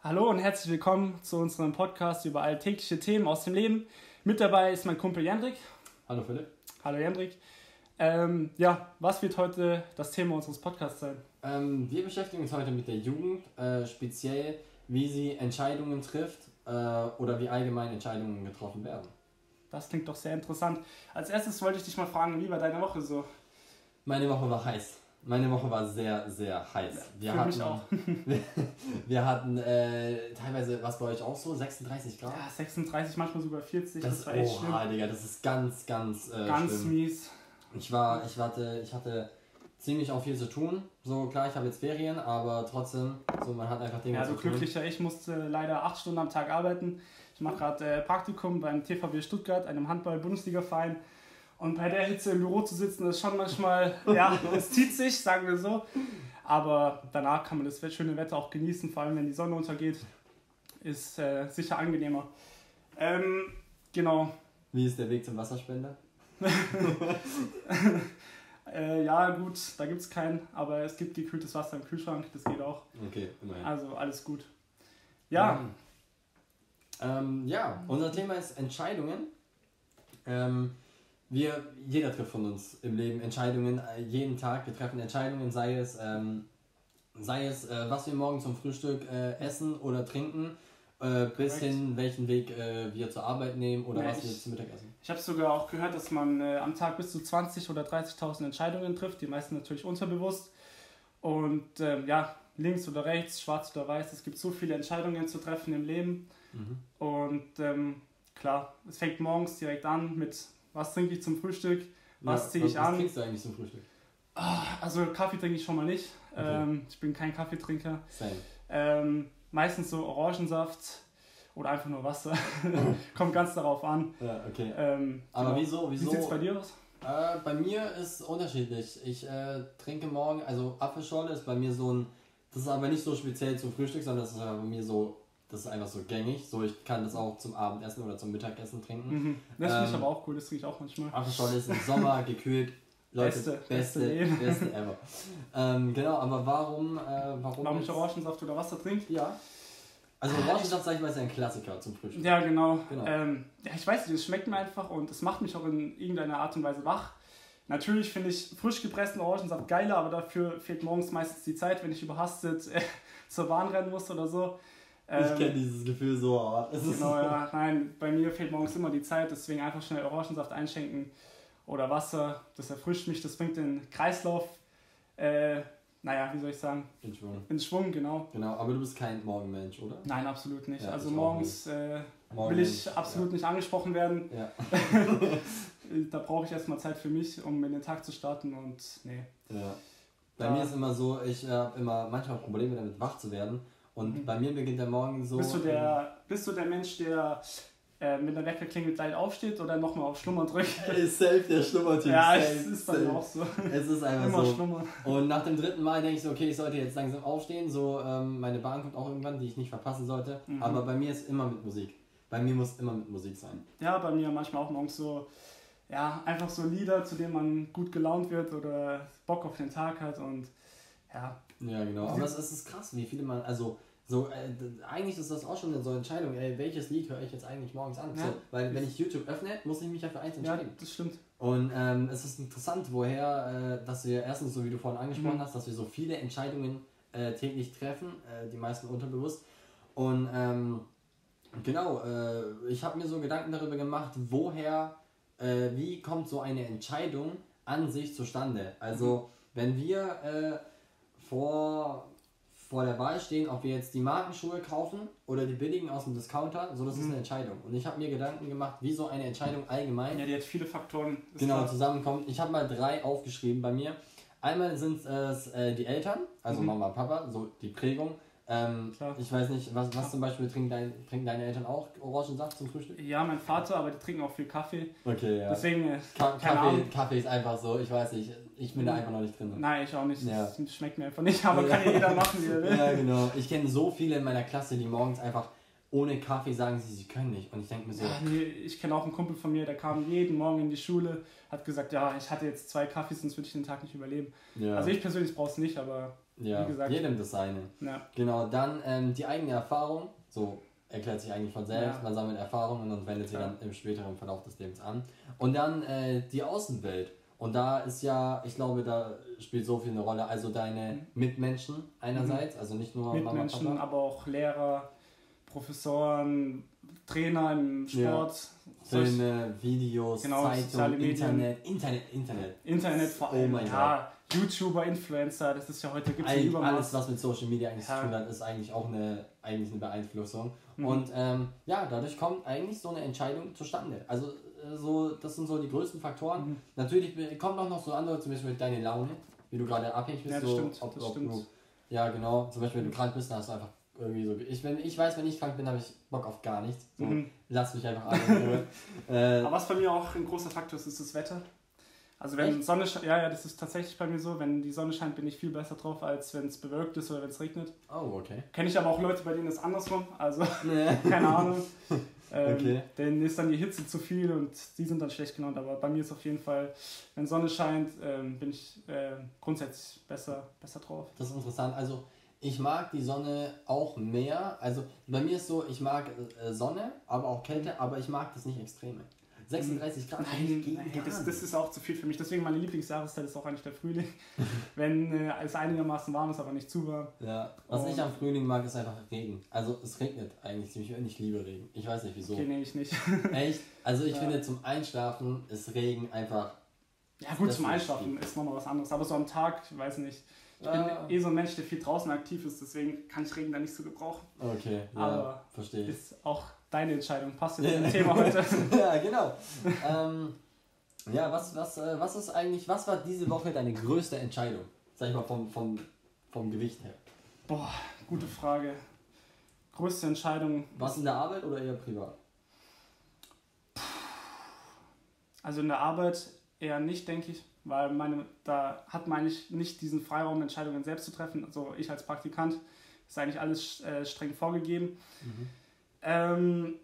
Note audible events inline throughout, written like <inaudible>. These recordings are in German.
Hallo und herzlich willkommen zu unserem Podcast über alltägliche Themen aus dem Leben. Mit dabei ist mein Kumpel Jendrik. Hallo Philipp. Hallo Jendrik. Ähm, ja, was wird heute das Thema unseres Podcasts sein? Ähm, wir beschäftigen uns heute mit der Jugend, äh, speziell wie sie Entscheidungen trifft äh, oder wie allgemein Entscheidungen getroffen werden. Das klingt doch sehr interessant. Als erstes wollte ich dich mal fragen, wie war deine Woche so? Meine Woche war heiß. Meine Woche war sehr, sehr heiß. Wir Für hatten, mich auch. <laughs> wir, hatten äh, teilweise, was bei euch auch so, 36 Grad? Ja, 36, manchmal sogar 40. Das, das, war echt oha, Digga, das ist ganz, ganz, äh, Ganz schlimm. mies. Ich war, ich hatte, ich hatte ziemlich auch viel zu tun. So klar, ich habe jetzt Ferien, aber trotzdem, so man hat einfach Dinge Ja, zu so tun. glücklicher. Ich musste leider acht Stunden am Tag arbeiten. Ich mache gerade äh, Praktikum beim TVB Stuttgart, einem Handball-Bundesliga-Verein. Und bei der Hitze im Büro zu sitzen, ist schon manchmal, ja, <laughs> es zieht sich, sagen wir so. Aber danach kann man das schöne Wetter auch genießen, vor allem wenn die Sonne untergeht. Ist äh, sicher angenehmer. Ähm, genau. Wie ist der Weg zum Wasserspender? <laughs> Äh, ja, gut, da gibt es keinen, aber es gibt gekühltes Wasser im Kühlschrank, das geht auch. Okay, immerhin. Also alles gut. Ja, Ähm, ja, unser Thema ist Entscheidungen. Ähm, wir, jeder trifft von uns im Leben Entscheidungen, äh, jeden Tag. Wir treffen Entscheidungen, sei es, ähm, sei es äh, was wir morgen zum Frühstück äh, essen oder trinken, äh, bis hin, welchen Weg äh, wir zur Arbeit nehmen oder Ja, was wir ich- zum Mittag essen. Ich habe sogar auch gehört, dass man äh, am Tag bis zu 20 oder 30.000 Entscheidungen trifft, die meisten natürlich unterbewusst. Und ähm, ja, links oder rechts, schwarz oder weiß, es gibt so viele Entscheidungen zu treffen im Leben. Mhm. Und ähm, klar, es fängt morgens direkt an mit, was trinke ich zum Frühstück, was Ja, ziehe ich was an. trinkst du eigentlich zum Frühstück? Also Kaffee trinke ich schon mal nicht. Okay. Ähm, ich bin kein Kaffeetrinker. Ähm, meistens so Orangensaft oder einfach nur Wasser. <laughs> Kommt ganz darauf an. Ja, okay. Ähm, Aber genau. wieso, Wie wieso? sieht es bei dir aus? Äh, bei mir ist unterschiedlich. Ich äh, trinke morgen, also Apfelschorle ist bei mir so ein, das ist aber nicht so speziell zum Frühstück, sondern das ist bei mir so, das ist einfach so gängig. So, ich kann das auch zum Abendessen oder zum Mittagessen trinken. Mhm. Das finde ich Ähm, aber auch cool, das trinke ich auch manchmal. Apfelschorle ist im Sommer <laughs> gekühlt. Leute, Beste, beste, beste beste, ever. ähm, genau, aber warum, äh, warum, Warum ich jetzt- Orangensaft oder Wasser trinke? Ja. Also Orangensaft, sag ich mal, ist ein Klassiker zum Frühstück. Ja, genau. Genau. Ähm, ja, ich weiß nicht, es schmeckt mir einfach und es macht mich auch in irgendeiner Art und Weise wach. Natürlich finde ich frisch gepressten Orangensaft geiler, aber dafür fehlt morgens meistens die Zeit, wenn ich überhastet äh, <laughs> zur Bahn rennen muss oder so. Ich Ähm, kenne dieses Gefühl so hart. Genau, ja. Nein, bei mir fehlt morgens immer die Zeit, deswegen einfach schnell Orangensaft einschenken oder Wasser. Das erfrischt mich, das bringt den Kreislauf, äh, naja, wie soll ich sagen, in Schwung. in Schwung, genau. Genau, aber du bist kein Morgenmensch, oder? Nein, absolut nicht. Ja, also morgens äh, will ich absolut nicht angesprochen werden. Ja. <laughs> Da brauche ich erstmal Zeit für mich, um in den Tag zu starten und nee. Ja. Bei mir ist immer so, ich habe immer manchmal Probleme damit wach zu werden. Und Mhm. bei mir beginnt der Morgen so. bist, du der, bist du der Mensch, der äh, mit der Weckerklingel gleich aufsteht oder nochmal auf Schlummer drückt? <laughs> Ey, safe der Schlummertyp. ja, safe, es ist bei mir auch so. Es ist einfach Immer so. Schlummer. Und nach dem dritten Mal denke ich so, okay, ich sollte jetzt langsam aufstehen. So, ähm, meine Bahn kommt auch irgendwann, die ich nicht verpassen sollte. Mhm. Aber bei mir ist immer mit Musik. Bei mir muss immer mit Musik sein. Ja, bei mir manchmal auch morgens so, ja, einfach so Lieder, zu denen man gut gelaunt wird oder Bock auf den Tag hat und ja, Ja, genau. Aber es, es ist krass, wie viele man, also so, äh, eigentlich ist das auch schon so eine Entscheidung, ey, welches Lied höre ich jetzt eigentlich morgens an? Ja. So, weil wenn ich YouTube öffne, muss ich mich ja für eins ja, entscheiden. das stimmt. Und ähm, es ist interessant, woher, äh, dass wir erstens, so wie du vorhin angesprochen Mhm. hast, dass wir so viele Entscheidungen äh, täglich treffen, äh, die meisten unterbewusst. Und ähm, genau, äh, ich habe mir so Gedanken darüber gemacht, woher, äh, wie kommt so eine Entscheidung an sich zustande? Also, wenn wir vor, vor der Wahl stehen, ob wir jetzt die Markenschuhe kaufen oder die billigen aus dem Discounter, so das ist Mhm. eine Entscheidung. Und ich habe mir Gedanken gemacht, wie so eine Entscheidung allgemein Ja, die hat viele Faktoren. ist genau zusammenkommt. Ich habe mal drei aufgeschrieben bei mir. Einmal sind es äh, die Eltern, also Mhm. Mama und Papa, so die Prägung. Ähm, ich weiß nicht, was, was zum Beispiel trinken, dein, trinken deine Eltern auch Orangensaft zum Frühstück? Ja, mein Vater, aber die trinken auch viel Kaffee. Okay, ja. Deswegen, äh, Ka Kaffee. Kaffee ist einfach so, ich weiß nicht, ich bin da einfach noch nicht drin. Nein, ich auch nicht. Ja. Das schmeckt mir einfach nicht, aber <laughs> Ja. kann ja jeder machen, wie er will. Ja, genau. Ich kenne so viele in meiner Klasse, die morgens einfach ohne Kaffee sagen, sie, sie können nicht. Und ich denke mir so, Ja, nee, ich kenne auch einen Kumpel von mir, der kam jeden Morgen in die Schule, hat gesagt, ja, ich hatte jetzt zwei Kaffees, sonst würde ich den Tag nicht überleben. ja. Also ich persönlich brauche es nicht, aber Ja, wie gesagt. jedem das seine. Ja. Genau, dann ähm, die eigene Erfahrung, so erklärt sich eigentlich von selbst, man sammelt Erfahrungen und wendet sie dann im späteren Verlauf des Lebens an. Und dann äh, die Außenwelt. Und da ist ja, ich glaube, da spielt so viel eine Rolle. Also deine Mitmenschen einerseits, also nicht nur Mama, Mhm. Mitmenschen, Papa. aber auch Lehrer, Professoren, Trainer im Ja. Sport, solch- Filme, Videos, Genau, Zeitung. Internet, Internet, Internet. Internet vor Oh allem. mein ja, YouTuber, Influencer, das ist ja heute gibt es Übermaß. alles, was mit Social Media eigentlich Ja. zu tun hat, ist eigentlich auch eine, eigentlich eine Beeinflussung. Mhm. Und ähm, ja, dadurch kommt eigentlich so eine Entscheidung zustande. Also so, das sind so die größten Faktoren. Mhm. Natürlich be- kommen auch noch so andere, zum Beispiel deine Laune, wie du gerade abhängig bist. Ja, so, stimmt, ob, ob. Du, ja, genau. Zum Beispiel, wenn du krank bist, dann hast du einfach irgendwie so. Ich, wenn, ich weiß, wenn ich krank bin, habe ich Bock auf gar nichts. So, Mhm. Lass mich einfach <laughs> alle äh, Aber was bei mir auch ein großer Faktor ist, ist das Wetter. Also wenn Echt? Sonne scheint, ja, ja, das ist tatsächlich bei mir so, wenn die Sonne scheint, bin ich viel besser drauf, als wenn es bewölkt ist oder wenn es regnet. oh, okay. Kenne ich aber auch Leute, bei denen ist andersrum, also <laughs> Nee. <laughs> keine Ahnung. Ähm, Okay. Denen ist dann die Hitze zu viel und die sind dann schlecht gelaunt. Aber bei mir ist auf jeden Fall, wenn Sonne scheint, ähm, bin ich äh, grundsätzlich besser, besser drauf. Das ist interessant. Also ich mag die Sonne auch mehr. Also bei mir ist so, ich mag äh, Sonne, aber auch Kälte, aber ich mag das nicht extreme. 36 Grad Nein, nein das, das ist auch zu viel für mich. Deswegen meine Lieblingsjahreszeit ist auch eigentlich der Frühling. <laughs> wenn äh, es einigermaßen warm ist, aber nicht zu warm. Ja, was Und- ich am Frühling mag, ist einfach Regen. Also es regnet eigentlich ziemlich ich liebe Regen. Ich weiß nicht wieso. Okay, nehme ich nicht. <laughs> Echt? Also ich Ja. finde zum Einschlafen ist Regen einfach. Ja gut, zum Einschlafen ist nochmal was anderes. Aber so am Tag, ich weiß nicht. Ich Ah. bin eh so ein Mensch, der viel draußen aktiv ist, deswegen kann ich Regen da nicht so gebrauchen. Okay, ja, Aber verstehe ich. Ist auch deine Entscheidung. Passt jetzt zum Thema <laughs> heute. ja, genau. ähm, ja, was, was, äh, was ist eigentlich, was war diese Woche deine größte Entscheidung? Sag ich mal vom, vom, vom Gewicht her. Boah, gute Frage. Größte Entscheidung. Was in der Arbeit oder eher privat? Also in der Arbeit eher nicht, denke ich, weil meine, da hat man eigentlich nicht diesen Freiraum, Entscheidungen selbst zu treffen. Also ich als Praktikant ist eigentlich alles äh, streng vorgegeben. Ähm,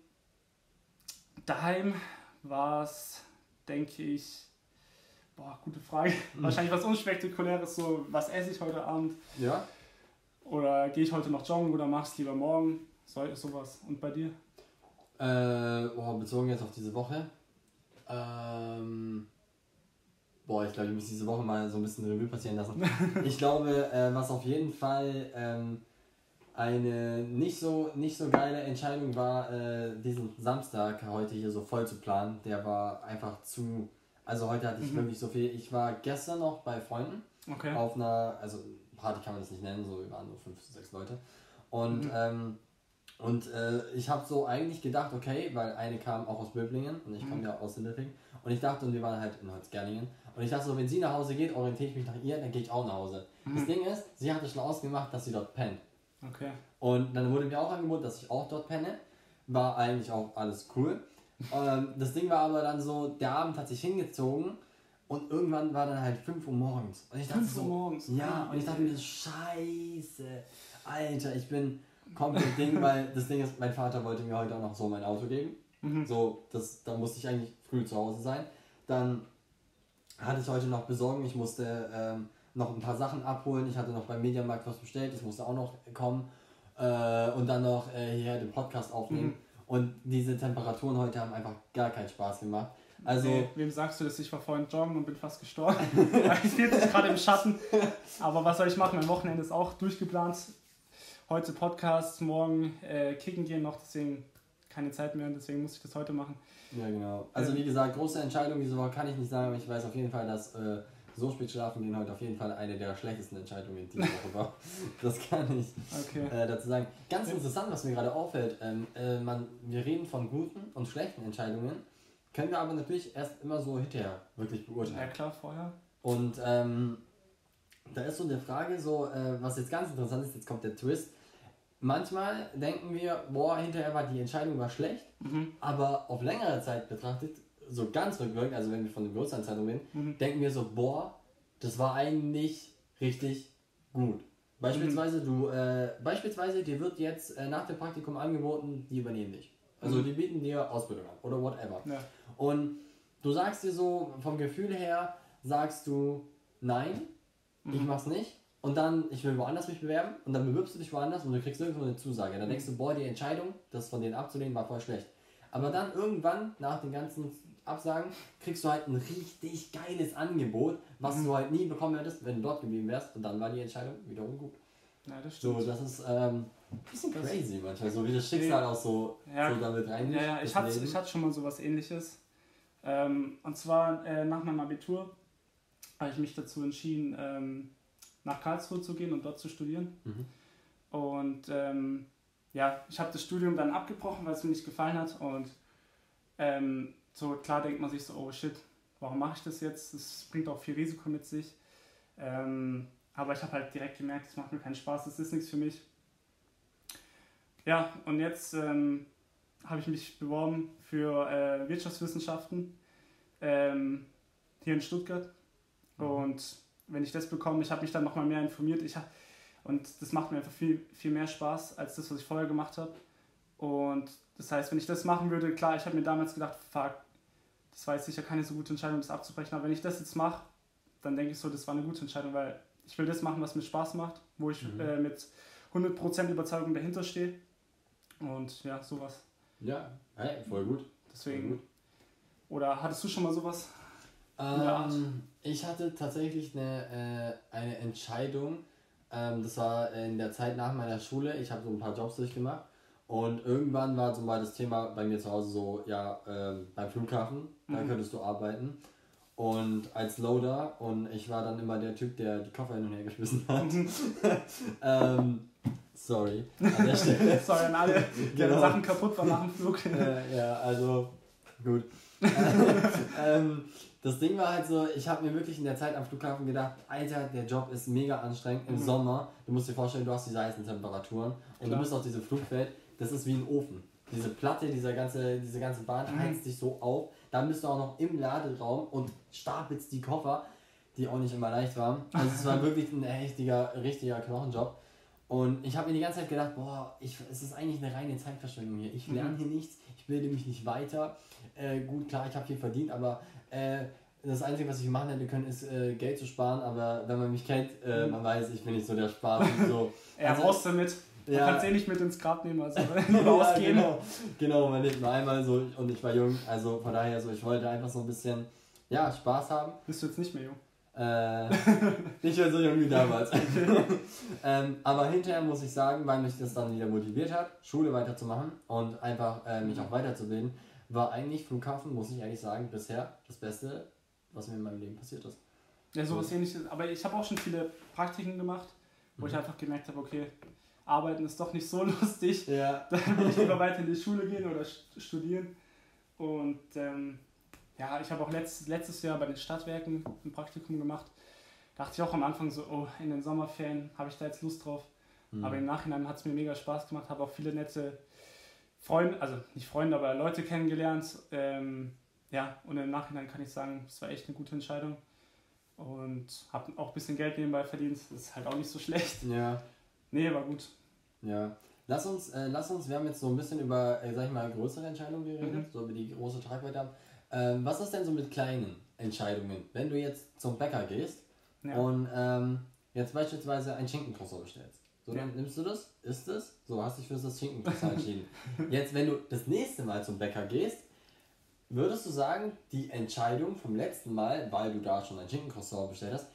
daheim war es, denke ich, boah, gute Frage. Wahrscheinlich was unspektakuläres, so was esse ich heute Abend Ja. oder gehe ich heute noch joggen oder mach es lieber morgen, so, sowas. Und bei dir? Äh, boah, bezogen jetzt auf diese Woche. Ähm, boah, ich glaube, ich muss diese Woche mal so ein bisschen Revue passieren lassen. <laughs> Ich glaube, äh, was auf jeden Fall ähm, eine nicht so, nicht so geile Entscheidung war, äh, diesen Samstag heute hier so voll zu planen. Der war einfach zu. Also heute hatte ich Mhm. wirklich so viel. Ich war gestern noch bei Freunden Okay. auf einer, also Party kann man das nicht nennen, so wir waren nur fünf, sechs Leute. Und, Mhm. ähm, und äh, ich habe so eigentlich gedacht, okay, weil eine kam auch aus Böblingen und ich komme Mhm. ja aus Sindelfing. Und ich dachte, und wir waren halt in Holzgerlingen. Und ich dachte so, wenn sie nach Hause geht, orientiere ich mich nach ihr, dann gehe ich auch nach Hause. Das Mhm. Ding ist, sie hatte schon ausgemacht, dass sie dort pennt. Okay. Und dann wurde mir auch angeboten, dass ich auch dort penne. War eigentlich auch alles cool. ähm, das Ding war aber dann so, der Abend hat sich hingezogen und irgendwann war dann halt 5 Uhr morgens. Und ich dachte 5 Uhr so, morgens. ja, und ich dachte mir so, scheiße, Alter, ich bin komplett <laughs> Ding, weil das Ding ist, mein Vater wollte mir heute auch noch so mein Auto geben. Mhm. So, das, da musste ich eigentlich früh zu Hause sein. Dann hatte ich heute noch besorgen, ich musste ähm, noch ein paar Sachen abholen. Ich hatte noch beim Mediamarkt was bestellt, das musste auch noch kommen. Äh, und dann noch äh, hier den Podcast aufnehmen. Mhm. Und diese Temperaturen heute haben einfach gar keinen Spaß gemacht. Also, Nee, wem sagst du das? Ich war vorhin joggen und bin fast gestorben. <laughs> ich sitze gerade im Schatten. Aber was soll ich machen? Mein Wochenende ist auch durchgeplant. Heute Podcast, morgen äh, kicken gehen noch, deswegen keine Zeit mehr. Deswegen muss ich das heute machen. ja genau. Also Ähm. wie gesagt, große Entscheidung diese Woche kann ich nicht sagen, aber ich weiß auf jeden Fall, dass äh, so spät schlafen gehen heute auf jeden Fall eine der schlechtesten Entscheidungen diese Woche war. <laughs> Das kann ich Okay. äh, dazu sagen. Ganz interessant, was mir gerade auffällt, ähm, äh, man, wir reden von guten und schlechten Entscheidungen, können wir aber natürlich erst immer so hinterher wirklich Ja beurteilen. klar, vorher. Und ähm, da ist so eine Frage, so, äh, was jetzt ganz interessant ist, jetzt kommt der Twist. Manchmal denken wir, boah, hinterher war die Entscheidung war schlecht, Mhm. aber auf längere Zeit betrachtet, so ganz rückwirkend, also wenn wir von den Großanzeitung reden, Mhm. denken wir so, boah, das war eigentlich richtig gut. Beispielsweise, du, äh, beispielsweise, dir wird jetzt äh, nach dem Praktikum angeboten, die übernehmen dich. Also Mhm. die bieten dir Ausbildung an oder whatever. Ja. Und du sagst dir so, vom Gefühl her, sagst du, nein, ich Mhm. mach's nicht. und dann, ich will woanders mich bewerben und dann bewirbst du dich woanders und du kriegst irgendwo eine Zusage. Dann denkst du, boah, die Entscheidung, das von denen abzulehnen, war voll schlecht. Aber dann irgendwann, nach den ganzen Absagen, kriegst du halt ein richtig geiles Angebot, was Mhm. du halt nie bekommen hättest, wenn du dort geblieben wärst. Und dann war die Entscheidung wiederum gut. Ja, das So, stimmt. das ist ähm, ein bisschen crazy manchmal, so wie das Schicksal auch so, Ja. so damit rein. Ja, ja, ich hatte, ich hatte schon mal sowas ähnliches. Ähm, und zwar äh, nach meinem Abitur habe ich mich dazu entschieden, ähm, nach Karlsruhe zu gehen und dort zu studieren. Mhm. Und ähm, ja, ich habe das Studium dann abgebrochen, weil es mir nicht gefallen hat. Und ähm, so klar denkt man sich so, oh shit, warum mache ich das jetzt? Das bringt auch viel Risiko mit sich. Ähm, aber ich habe halt direkt gemerkt, es macht mir keinen Spaß, das ist nichts für mich. Ja, und jetzt ähm, habe ich mich beworben für äh, Wirtschaftswissenschaften ähm, hier in Stuttgart. Mhm. Und wenn ich das bekomme, ich habe mich dann nochmal mehr informiert. Ich hab, und das macht mir einfach viel, viel mehr Spaß als das, was ich vorher gemacht habe. Und das heißt, wenn ich das machen würde, klar, ich habe mir damals gedacht, fuck, das war jetzt sicher keine so gute Entscheidung, das abzubrechen. Aber wenn ich das jetzt mache, dann denke ich so, das war eine gute Entscheidung, weil ich will das machen, was mir Spaß macht, wo ich Mhm. äh, mit 100% Überzeugung dahinter stehe. Und ja, sowas. Ja, hey, voll gut. Voll Deswegen. gut. Oder hattest du schon mal sowas? Ähm, ich hatte tatsächlich eine, äh, eine Entscheidung. Ähm, das war in der Zeit nach meiner Schule. Ich habe so ein paar Jobs durchgemacht. Und irgendwann war zum Beispiel das Thema bei mir zu Hause so, ja, ähm, beim Flughafen, da Mhm. könntest du arbeiten. Und als Loader, und ich war dann immer der Typ, der die Koffer hin und her geschmissen hat. <laughs> ähm, sorry, an der <laughs> Stelle. Sorry an alle, deren Genau. Sachen kaputt waren nach dem Flug. <laughs> äh, ja, also gut. ähm, das Ding war halt so, ich habe mir wirklich in der Zeit am Flughafen gedacht, Alter, der Job ist mega anstrengend im Mhm. Sommer. Du musst dir vorstellen, du hast diese heißen Temperaturen und Klar. du bist auf diesem Flugfeld, das ist wie ein Ofen. Diese Platte, dieser ganze, diese ganze Bahn Mhm. heizt dich so auf. Dann bist du auch noch im Laderaum und stapelst die Koffer, die auch nicht immer leicht waren. Also es war <laughs> wirklich ein richtiger, richtiger Knochenjob. Und ich habe mir die ganze Zeit gedacht, boah, ich, es ist eigentlich eine reine Zeitverschwendung hier. Ich lerne Mhm. hier nichts, ich bilde mich nicht weiter. Äh, gut, klar, ich habe viel verdient, aber äh, das Einzige, was ich machen hätte können, ist äh, Geld zu sparen. Aber wenn man mich kennt, äh, Mhm. man weiß, ich bin nicht so der Sparer. So. <laughs> Er Also- raus damit. Du Ja. kannst eh nicht mit ins Grab nehmen, also <laughs> lieber ja, ausgehen. genau, genau, man lebt nur einmal so und ich war jung, also von daher so, ich wollte einfach so ein bisschen, ja, Spaß haben. Bist du jetzt nicht mehr jung? Äh, nicht mehr so jung wie damals. <laughs> ähm, aber hinterher muss ich sagen, weil mich das dann wieder motiviert hat, Schule weiterzumachen und einfach äh, mich auch weiterzubilden, war eigentlich Flughafen, muss ich ehrlich sagen, bisher das Beste, was mir in meinem Leben passiert ist. Ja, sowas ähnliches. Aber ich habe auch schon viele Praktiken gemacht, wo ich Mhm. einfach gemerkt habe, okay, arbeiten ist doch nicht so <laughs> lustig. Ja. Dann will ich lieber weiter in die Schule gehen oder st- studieren. Und ähm, ja, ich habe auch letzt, letztes Jahr bei den Stadtwerken ein Praktikum gemacht. Dachte ich auch am Anfang so, oh, in den Sommerferien habe ich da jetzt Lust drauf. Mhm. Aber im Nachhinein hat es mir mega Spaß gemacht, habe auch viele nette Freunde, also nicht Freunde, aber Leute kennengelernt. Ähm, ja, und im Nachhinein kann ich sagen, es war echt eine gute Entscheidung. Und habe auch ein bisschen Geld nebenbei verdient. Das ist halt auch nicht so schlecht. Ja. Nee, war gut. Ja. Lass uns, äh, lass uns, wir haben jetzt so ein bisschen über, äh, sag ich mal, größere Entscheidungen geredet, Mhm. so über die große Tragweite haben. Ähm, was ist denn so mit kleinen Entscheidungen? Wenn du jetzt zum Bäcker gehst Ja. und ähm, jetzt beispielsweise ein Schinkencroissant bestellst. So, Ja. dann nimmst du das, isst es, so hast dich für das Schinkencroissant entschieden. <laughs> Jetzt, wenn du das nächste Mal zum Bäcker gehst, würdest du sagen, die Entscheidung vom letzten Mal, weil du da schon ein Schinkencroissant bestellt hast,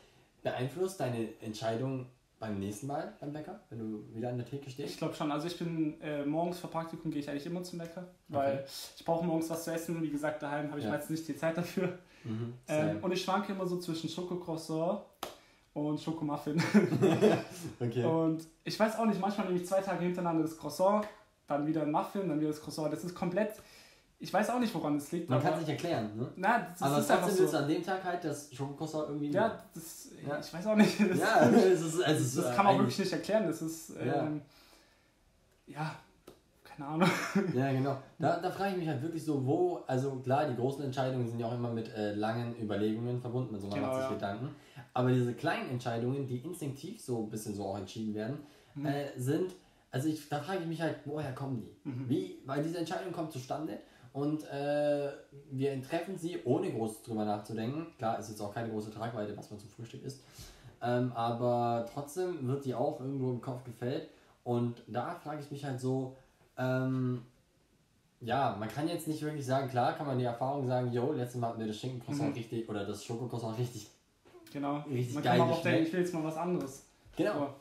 beeinflusst deine Entscheidung beim nächsten Mal beim Bäcker, wenn du wieder an der Theke stehst? Ich glaube schon. Also ich bin äh, morgens vor Praktikum gehe ich eigentlich immer zum Bäcker, weil ich brauche morgens was zu essen. Wie gesagt, daheim habe ich Ja. meistens nicht die Zeit dafür. Mhm, Ähm, und ich schwanke immer so zwischen Schokocroissant und Schokomuffin. <laughs> okay. Und ich weiß auch nicht, manchmal nehme ich zwei Tage hintereinander das Croissant, dann wieder ein Muffin, dann wieder das Croissant. Das ist komplett. Ich weiß auch nicht, woran das liegt. Man kann es nicht erklären, ne? Na, das Aber ist einfach trotzdem willst du so. an dem Tag halt das Schokokroissant irgendwie Ja, das, Ja. ich weiß auch nicht. <laughs> Das, ja, <laughs> es ist, es ist das äh, kann man wirklich nicht erklären. Das ist, Ja. ähm, ja, keine Ahnung. <laughs> Ja, genau. Da, da frage ich mich halt wirklich so, wo, also klar, die großen Entscheidungen sind ja auch immer mit äh, langen Überlegungen verbunden, also man Genau, macht sich. Gedanken. Aber diese kleinen Entscheidungen, die instinktiv so ein bisschen so auch entschieden werden, Mhm. äh, sind, also ich, da frage ich mich halt, woher kommen die? Mhm. Wie, weil diese Entscheidung kommt zustande und äh, wir treffen sie, ohne groß drüber nachzudenken. Klar, ist jetzt auch keine große Tragweite, was man zum Frühstück isst. ähm, aber trotzdem wird die auch irgendwo im Kopf gefällt. Und da frage ich mich halt so, ähm, ja, man kann jetzt nicht wirklich sagen, klar kann man die Erfahrung sagen, yo, letztes Mal hatten wir das Schinkencroissant Mhm. richtig, oder das Schokocroissant richtig, Genau. richtig Man geil kann aber auch denken, ich will jetzt mal was anderes. Genau.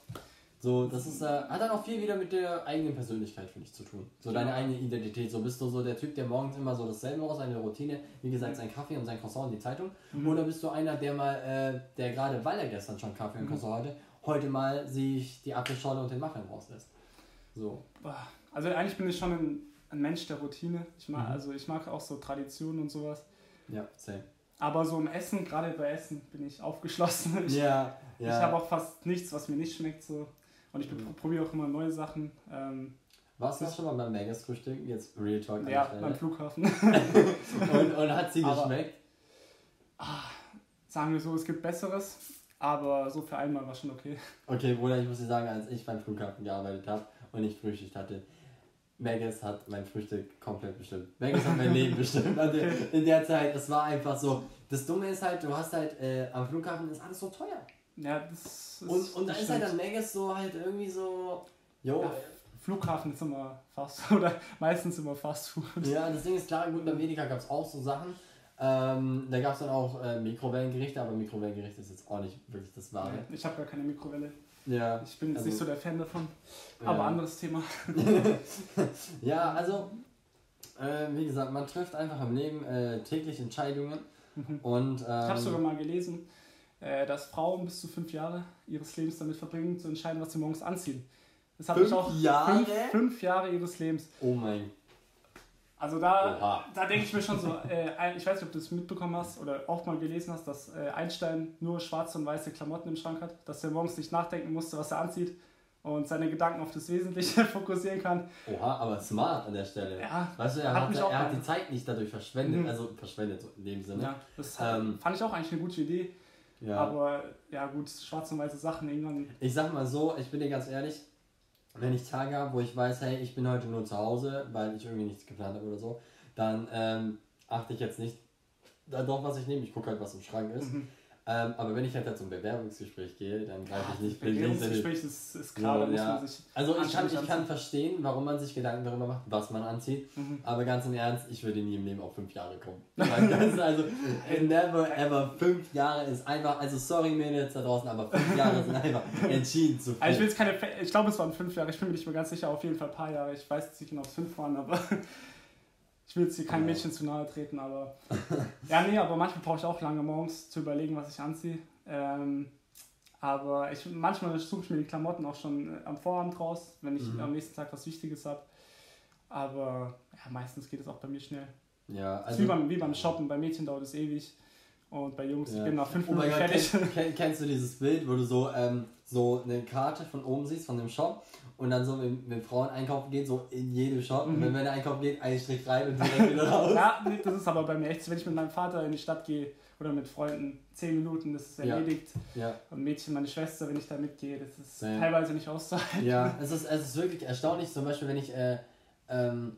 So, das ist, äh, hat dann auch viel wieder mit der eigenen Persönlichkeit, finde ich, zu tun. So deine Genau. eigene Identität. So bist du so der Typ, der morgens immer so dasselbe aus, seine Routine, wie gesagt, sein Kaffee und sein Croissant und die Zeitung. Mhm. Oder bist du einer, der mal, äh, der gerade, weil er gestern schon Kaffee und Mhm. Croissant hatte, heute mal sich die Apfelschorle und den Muffin rauslässt. So. Also eigentlich bin ich schon ein, ein Mensch der Routine. Ich mag, Mhm. also ich mag auch so Traditionen und sowas. Ja, same. Aber so im Essen, gerade bei Essen, bin ich aufgeschlossen. <laughs> Ich, Ja, ich ja. habe auch fast nichts, was mir nicht schmeckt. So. Und ich Mhm. probiere auch immer neue Sachen. Ähm, Warst du schon mal beim Megas Frühstück? Jetzt Real Talk ja, beim. Flughafen. <laughs> Und, und hat sie Aber- geschmeckt? Sagen wir so, es gibt Besseres. Aber so für einmal war schon okay. Okay, Bruder, ich muss dir sagen, als ich beim Flughafen gearbeitet habe und ich Frühstück hatte, Megas hat mein Frühstück komplett bestimmt. Megas hat mein Leben <laughs> bestimmt. Also in der Zeit, es war einfach so. Das Dumme ist halt, du hast halt äh, am Flughafen ist alles so teuer. Ja, das ist. Und, und da ist halt dann Megas so halt irgendwie so. Jo, Ja, Flughafen ist immer Fast <laughs> oder meistens immer Fast Food. Ja, das Ding ist klar, gut, beim Edeka gab es auch so Sachen. Ähm, da gab es dann auch äh, Mikrowellengerichte, aber Mikrowellengerichte ist jetzt auch nicht wirklich das Wahre. Ich habe gar keine Mikrowelle. Ja, Ich bin jetzt Also- nicht so der Fan davon. ja. Aber anderes Thema. <laughs> Ja, <laughs> also, äh, wie gesagt, man trifft einfach im Leben äh, täglich Entscheidungen Mhm. und. Ähm, Ich habe sogar mal gelesen, äh, dass Frauen bis zu fünf Jahre ihres Lebens damit verbringen, zu entscheiden, was sie morgens anziehen. Das habe ich Fünf auch Jahre? Fünf, fünf Jahre ihres Lebens. Oh mein. Also da, Oha. da denke ich mir schon so, äh, ich weiß nicht, ob du das mitbekommen hast oder auch mal gelesen hast, dass äh, Einstein nur schwarze und weiße Klamotten im Schrank hat, dass er morgens nicht nachdenken musste, was er anzieht und seine Gedanken auf das Wesentliche <laughs> fokussieren kann. Oha, aber smart an der Stelle. Ja, Weißt du, er Hat hat, mich auch er hat die Zeit nicht dadurch verschwendet, Mhm. also verschwendet so in dem Sinne. ja das Ähm, fand ich auch eigentlich eine gute Idee. Ja. Aber ja gut, schwarze und weiße Sachen irgendwann. Ich sag mal so, ich bin dir ganz ehrlich, wenn ich Tage habe, wo ich weiß, hey, ich bin heute nur zu Hause, weil ich irgendwie nichts geplant habe oder so, dann ähm, achte ich jetzt nicht darauf, was ich nehme. Ich gucke halt, was im Schrank ist. Mhm. Ähm, aber wenn ich halt zum Bewerbungsgespräch gehe, dann greife ich nicht blind Bewerbungsgespräch ist, ist klar, da muss Ja. man sich. Also ich kann, ich kann verstehen, warum man sich Gedanken darüber macht, was man anzieht. Mhm. Aber ganz im Ernst, ich würde nie im Leben auf fünf Jahre kommen. <laughs> Also never ever fünf Jahre ist einfach, also sorry Mädels da draußen, aber fünf Jahre sind einfach <laughs> entschieden zu viel. Also ich will jetzt keine, ich glaube es waren fünf Jahre, ich bin mir nicht mehr ganz sicher, auf jeden Fall ein paar Jahre. Ich weiß nicht genau, ob es fünf waren, aber ich will jetzt hier kein. Mädchen zu nahe treten, aber <laughs> ja, nee, aber manchmal brauche ich auch lange morgens zu überlegen, was ich anziehe. Ähm, aber ich, manchmal suche ich mir die Klamotten auch schon äh, am Vorabend raus, wenn ich Mhm. am nächsten Tag was Wichtiges habe. Aber ja, meistens geht es auch bei mir schnell. ja, Also, wie, beim, wie beim Shoppen, bei Mädchen dauert es ewig. Und bei Jungs, Ja. ich bin nach fünf Oh Minuten Gott, fertig. kenn, kenn, kennst du dieses Bild, wo du so, ähm, so eine Karte von oben siehst, von dem Shop und dann so mit, mit Frauen einkaufen geht, so in jedem Shop und Mhm. wenn man einkaufen geht, einen Strich rein und direkt <laughs> wieder raus. Ja, nee, das ist aber bei mir echt so, wenn ich mit meinem Vater in die Stadt gehe oder mit Freunden, zehn Minuten, das ist Ja. erledigt. Ja, Und Mädchen, meine Schwester, wenn ich da mitgehe, das ist Ja. teilweise nicht auszuhalten. ja <laughs> es, ist, es ist wirklich erstaunlich, zum Beispiel, wenn ich, äh, ähm,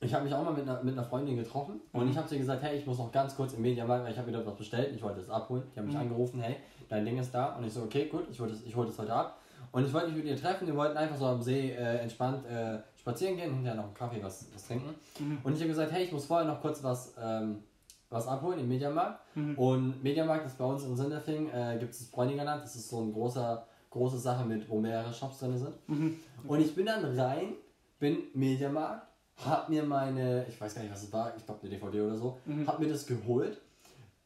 ich habe mich auch mal mit einer, mit einer Freundin getroffen und Mhm. ich habe sie gesagt, hey, ich muss noch ganz kurz im Mediamarkt, weil ich habe wieder was bestellt, ich wollte es abholen. Die haben mich Mhm. angerufen, hey, dein Ding ist da und ich so, okay, gut, ich hole das, ich hol das heute ab. Und ich wollte mich mit ihr treffen, wir wollten einfach so am See äh, entspannt äh, spazieren gehen, hinterher noch einen Kaffee, was, was trinken. Mhm. Und ich habe gesagt, hey, ich muss vorher noch kurz was, ähm, was abholen im Mediamarkt. Mhm. Und Mediamarkt ist bei uns in Sindelfing, äh, gibt es das Bräunigerland, das ist so eine große, große Sache, mit, wo mehrere Shops drin sind. Mhm. Und ich bin dann rein, bin Mediamarkt, hab mir meine, ich weiß gar nicht, was es war, ich glaube eine DVD oder so, Mhm. hab mir das geholt,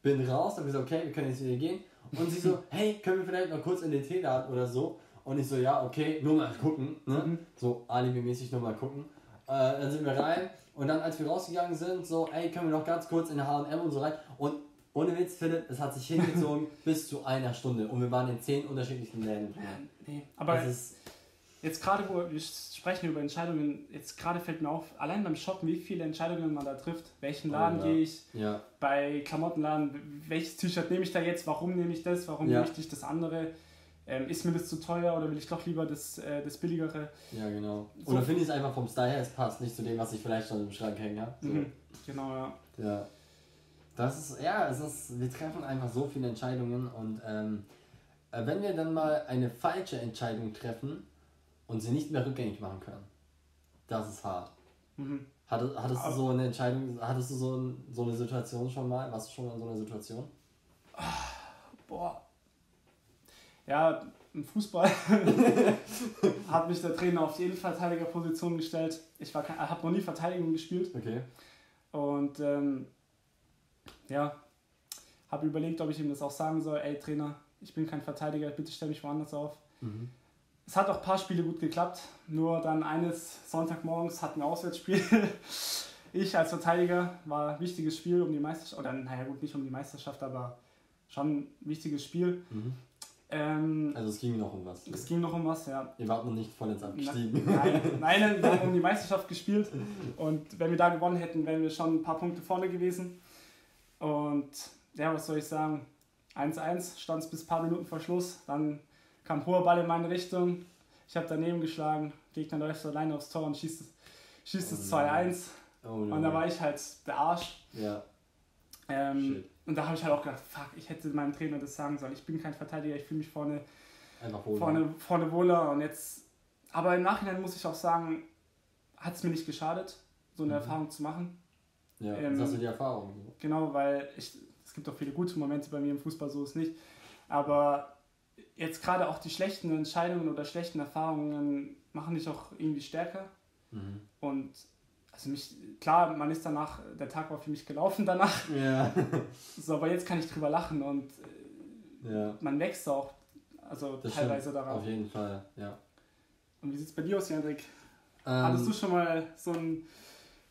bin raus, hab gesagt, okay, wir können jetzt wieder gehen. Und sie so, <laughs> hey, können wir vielleicht noch kurz in den Teeladen oder so? Und ich so, ja, okay, nur mal gucken, ne? Mhm. So alibi-mäßig nur mal gucken. Äh, dann sind wir rein und dann, als wir rausgegangen sind, so, ey, können wir noch ganz kurz in H&M und so rein. Und ohne Witz, Philipp, es hat sich hingezogen <laughs> bis zu einer Stunde und wir waren in zehn unterschiedlichen Läden. Ja, nee. Aber Das ist, jetzt gerade, wo wir sprechen über Entscheidungen, jetzt gerade fällt mir auf, allein beim Shoppen, wie viele Entscheidungen man da trifft. Welchen Laden Oh, ja. gehe ich? ja, Bei Klamottenladen, welches T-Shirt nehme ich da jetzt? Warum nehme ich das? Warum Ja. nehme ich nicht das andere? Ähm, ist mir das zu teuer oder will ich doch lieber das, äh, das billigere? ja, genau. So- Oder finde ich es einfach vom Style her, es passt nicht zu dem, was ich vielleicht schon im Schrank hängen habe. So. Mhm. Genau, ja. Ja. Das ist, ja, es ist, wir treffen einfach so viele Entscheidungen und ähm, äh, wenn wir dann mal eine falsche Entscheidung treffen und sie nicht mehr rückgängig machen können, das ist hart. Mhm. Hattest, hattest du so eine Entscheidung, hattest du so, so eine Situation schon mal? Warst du schon mal in so einer Situation? Boah. Ja, im Fußball <laughs> hat mich der Trainer auf jeden Verteidigerposition gestellt. Ich habe noch nie Verteidigung gespielt. Okay. Und ähm, ja, habe überlegt, ob ich ihm das auch sagen soll. Ey Trainer, ich bin kein Verteidiger, bitte stell mich woanders auf. Mhm. Es hat auch ein paar Spiele gut geklappt, nur dann eines Sonntagmorgens hatten wir ein Auswärtsspiel. <laughs> ich als Verteidiger war ein wichtiges Spiel um die Meisterschaft, oder naja gut, nicht um die Meisterschaft, aber schon ein wichtiges Spiel. Mhm. Ähm, Also es ging noch um was. es ging noch um was, ja. Ihr wart noch nicht vollends abgestiegen. <laughs> Nein, nein, wir haben um die Meisterschaft gespielt und wenn wir da gewonnen hätten, wären wir schon ein paar Punkte vorne gewesen. Und ja, was soll ich sagen? 1-1 stand es bis ein paar Minuten vor Schluss. Dann kam hoher Ball in meine Richtung. Ich habe daneben geschlagen. Gegner läuft alleine aufs Tor und schießt es, schießt es Oh 2-1. Oh. Und da war ich halt der Arsch. Ja, Ähm, shit. Und da habe ich halt auch gedacht, fuck, ich hätte meinem Trainer das sagen sollen. Ich bin kein Verteidiger, ich fühle mich vorne holen. vorne, vorne wohler und jetzt, aber im Nachhinein muss ich auch sagen, hat es mir nicht geschadet, so eine Mhm. Erfahrung zu machen. Ja, ähm, jetzt hast du die Erfahrung. so. Genau, weil ich, es gibt auch viele gute Momente bei mir im Fußball, so ist nicht. Aber jetzt gerade auch die schlechten Entscheidungen oder schlechten Erfahrungen machen dich auch irgendwie stärker. Mhm. Und also mich, klar, man ist danach, der Tag war für mich gelaufen danach, Ja. <laughs> so, aber jetzt kann ich drüber lachen und äh, ja. man wächst auch also Das teilweise daran. Auf jeden Fall, ja. Und wie sieht es bei dir aus, Jandrik? Ähm, Hattest du schon mal so, ein,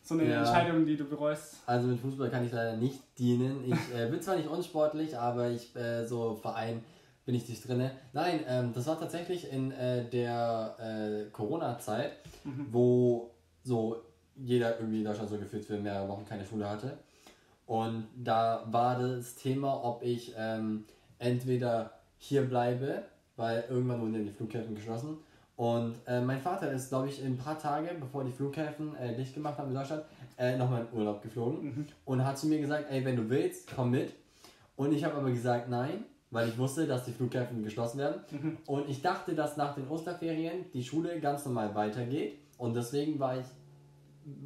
so eine Ja. Entscheidung, die du bereust? Also mit Fußball kann ich leider nicht dienen. Ich äh, bin zwar nicht unsportlich, aber ich äh, so Verein bin ich nicht drinne. Nein, ähm, das war tatsächlich in äh, der äh, Corona-Zeit, Mhm. wo so jeder irgendwie in Deutschland so gefühlt für mehrere Wochen keine Schule hatte. Und da war das Thema, ob ich ähm, entweder hier bleibe, weil irgendwann wurden ja die Flughäfen geschlossen. Und äh, mein Vater ist, glaube ich, ein paar Tage, bevor die Flughäfen äh, dicht gemacht haben in Deutschland, äh, nochmal in Urlaub geflogen Mhm. und hat zu mir gesagt, ey, wenn du willst, komm mit. Und ich habe aber gesagt, nein, weil ich wusste, dass die Flughäfen geschlossen werden. Mhm. Und ich dachte, dass nach den Osterferien die Schule ganz normal weitergeht. Und deswegen war ich,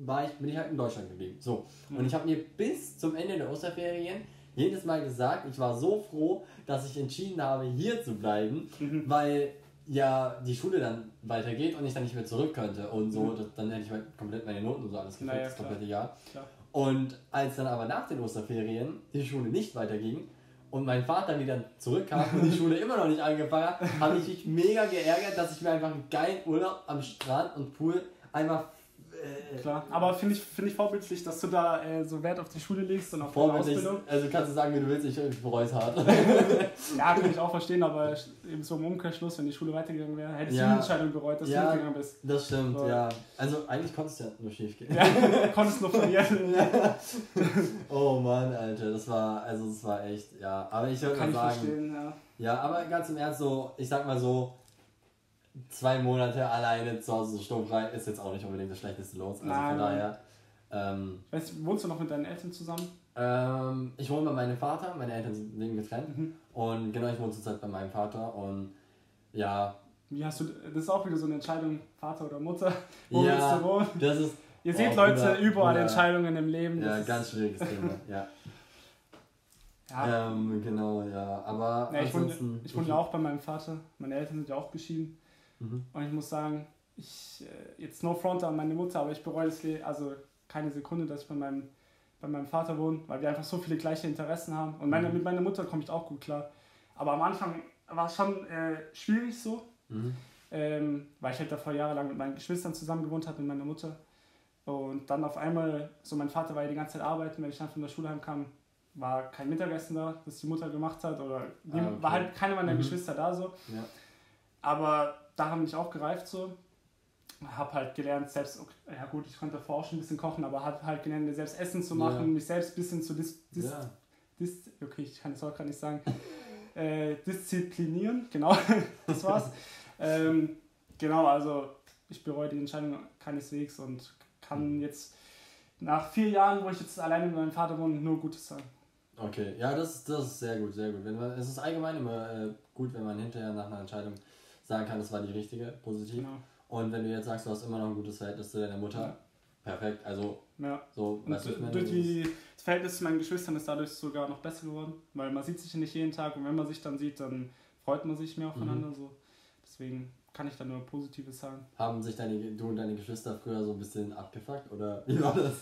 war ich, bin ich halt in Deutschland geblieben. So. Und ich habe mir bis zum Ende der Osterferien jedes Mal gesagt, ich war so froh, dass ich entschieden habe, hier zu bleiben, Mhm. weil ja die Schule dann weitergeht und ich dann nicht mehr zurück könnte. Und so, Mhm. das, dann hätte ich halt komplett meine Noten und so alles gekriegt, Naja, das komplette Jahr. Klar. Und als dann aber nach den Osterferien die Schule nicht weiterging und mein Vater wieder zurückkam und die Schule immer noch nicht angefangen hat, habe ich mich mega geärgert, dass ich mir einfach einen geilen Urlaub am Strand und Pool einfach äh, Klar, aber finde ich, find ich vorbildlich, dass du da äh, so Wert auf die Schule legst und auf deine. Ausbildung. Also kannst du sagen, wie du willst, ich bereue es hart. <laughs> Ja, kann ich auch verstehen, aber eben so im Umkehrschluss, wenn die Schule weitergegangen wäre, hättest Ja. du die Entscheidung bereut, dass Ja. du mitgegangen bist. Das stimmt, So. ja. Also eigentlich konnte es ja nur schief gehen. Ja, <laughs> konntest nur verlieren. <laughs> Oh Mann, Alter, das war, also das war echt, ja. Aber ich würde Kann mal ich sagen, verstehen, ja. Ja, aber ganz im Ernst, so, ich sag mal so, zwei Monate alleine zu Hause so stumpfrei ist jetzt auch nicht unbedingt das schlechteste Los. Also Nein, von daher, ähm, Weißt, wohnst du noch mit deinen Eltern zusammen? ähm, ich wohne bei meinem Vater, meine Eltern sind leben getrennt. Mhm. Und genau, ich wohne zurzeit bei meinem Vater und ja, Wie hast du, das ist auch wieder so eine Entscheidung, Vater oder Mutter, wo Ja. willst du wohnen? das ist Ihr Oh, seht Leute Bruder, überall Bruder. Entscheidungen im Leben. ja, das ist- ganz schwieriges Thema, ja. ja. Ähm, genau, ja, aber Ja, ich wohne, ich wohne ja auch bei meinem Vater. Meine Eltern sind ja auch geschieden. Mhm. Und ich muss sagen, ich, äh, jetzt no front an meine Mutter, aber ich bereue Le also keine Sekunde, dass ich bei meinem, bei meinem Vater wohne, weil wir einfach so viele gleiche Interessen haben. Und meine, Mhm. mit meiner Mutter komme ich auch gut klar. Aber am Anfang war es schon äh, schwierig so, Mhm. ähm, weil ich halt davor jahrelang mit meinen Geschwistern zusammen gewohnt habe, mit meiner Mutter. Und dann auf einmal, so mein Vater war ja die ganze Zeit arbeiten, wenn ich dann von der Schule heimkam, war kein Mittagessen da, das die Mutter gemacht hat oder Ah, okay. war halt keine meiner Mhm. Geschwister da so. Ja. Aber da haben mich auch gereift so. Hab halt gelernt, selbst, okay, ja gut, ich konnte auch schon ein bisschen kochen, aber hab halt gelernt, mir selbst Essen zu machen, Ja. mich selbst ein bisschen zu dis, dis, Ja. dis okay, ich kann es auch gerade nicht sagen, äh, disziplinieren, genau, <laughs> das war's. ähm, genau, also ich bereue die Entscheidung keineswegs und kann jetzt nach vier Jahren, wo ich jetzt alleine mit meinem Vater wohne, nur Gutes sagen. Okay, ja, das, ist- das ist sehr gut, sehr gut. Wenn man, es ist allgemein immer äh, gut, wenn man hinterher nach einer Entscheidung sagen kann, das war die richtige, positiv. Genau. Und wenn du jetzt sagst, du hast immer noch ein gutes Verhältnis zu deiner Mutter, Ja. perfekt. Also, Ja. so, Und was ich meine? durch die, das Verhältnis zu meinen Geschwistern ist dadurch sogar noch besser geworden, weil man sieht sich ja nicht jeden Tag und wenn man sich dann sieht, dann freut man sich mehr aufeinander. Mhm. So. Deswegen kann ich da nur Positives sagen. Haben sich deine, du und deine Geschwister früher so ein bisschen abgefuckt oder <laughs> wie war das?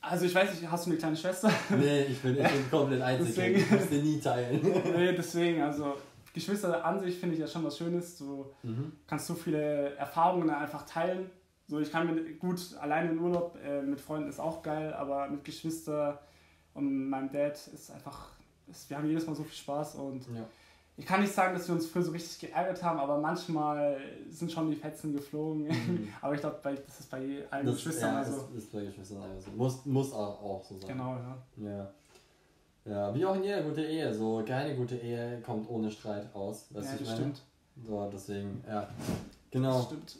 Also ich weiß nicht, hast du eine kleine Schwester? Nee, ich bin, ich bin komplett einzig. <laughs> Deswegen- Ich muss den nie teilen. <laughs> nee, deswegen, also Geschwister an sich finde ich ja schon was Schönes. Du Mhm. kannst so viele Erfahrungen einfach teilen. So, ich kann mir gut alleine in Urlaub äh, mit Freunden ist auch geil, aber mit Geschwister und meinem Dad ist einfach, ist, wir haben jedes Mal so viel Spaß und Ja. ich kann nicht sagen, dass wir uns früher so richtig geärgert haben, aber manchmal sind schon die Fetzen geflogen. Mhm. <laughs> aber ich glaube, das ist bei allen Das Geschwistern ja, also. ist, ist bei Geschwistern einfach so. Muss, muss auch, auch so sein. Genau, ja. Ja. Ja, wie auch in jeder gute Ehe. So, keine gute Ehe kommt ohne Streit raus. Weißt ja, das meine? stimmt. So, deswegen, ja. Das Genau. stimmt.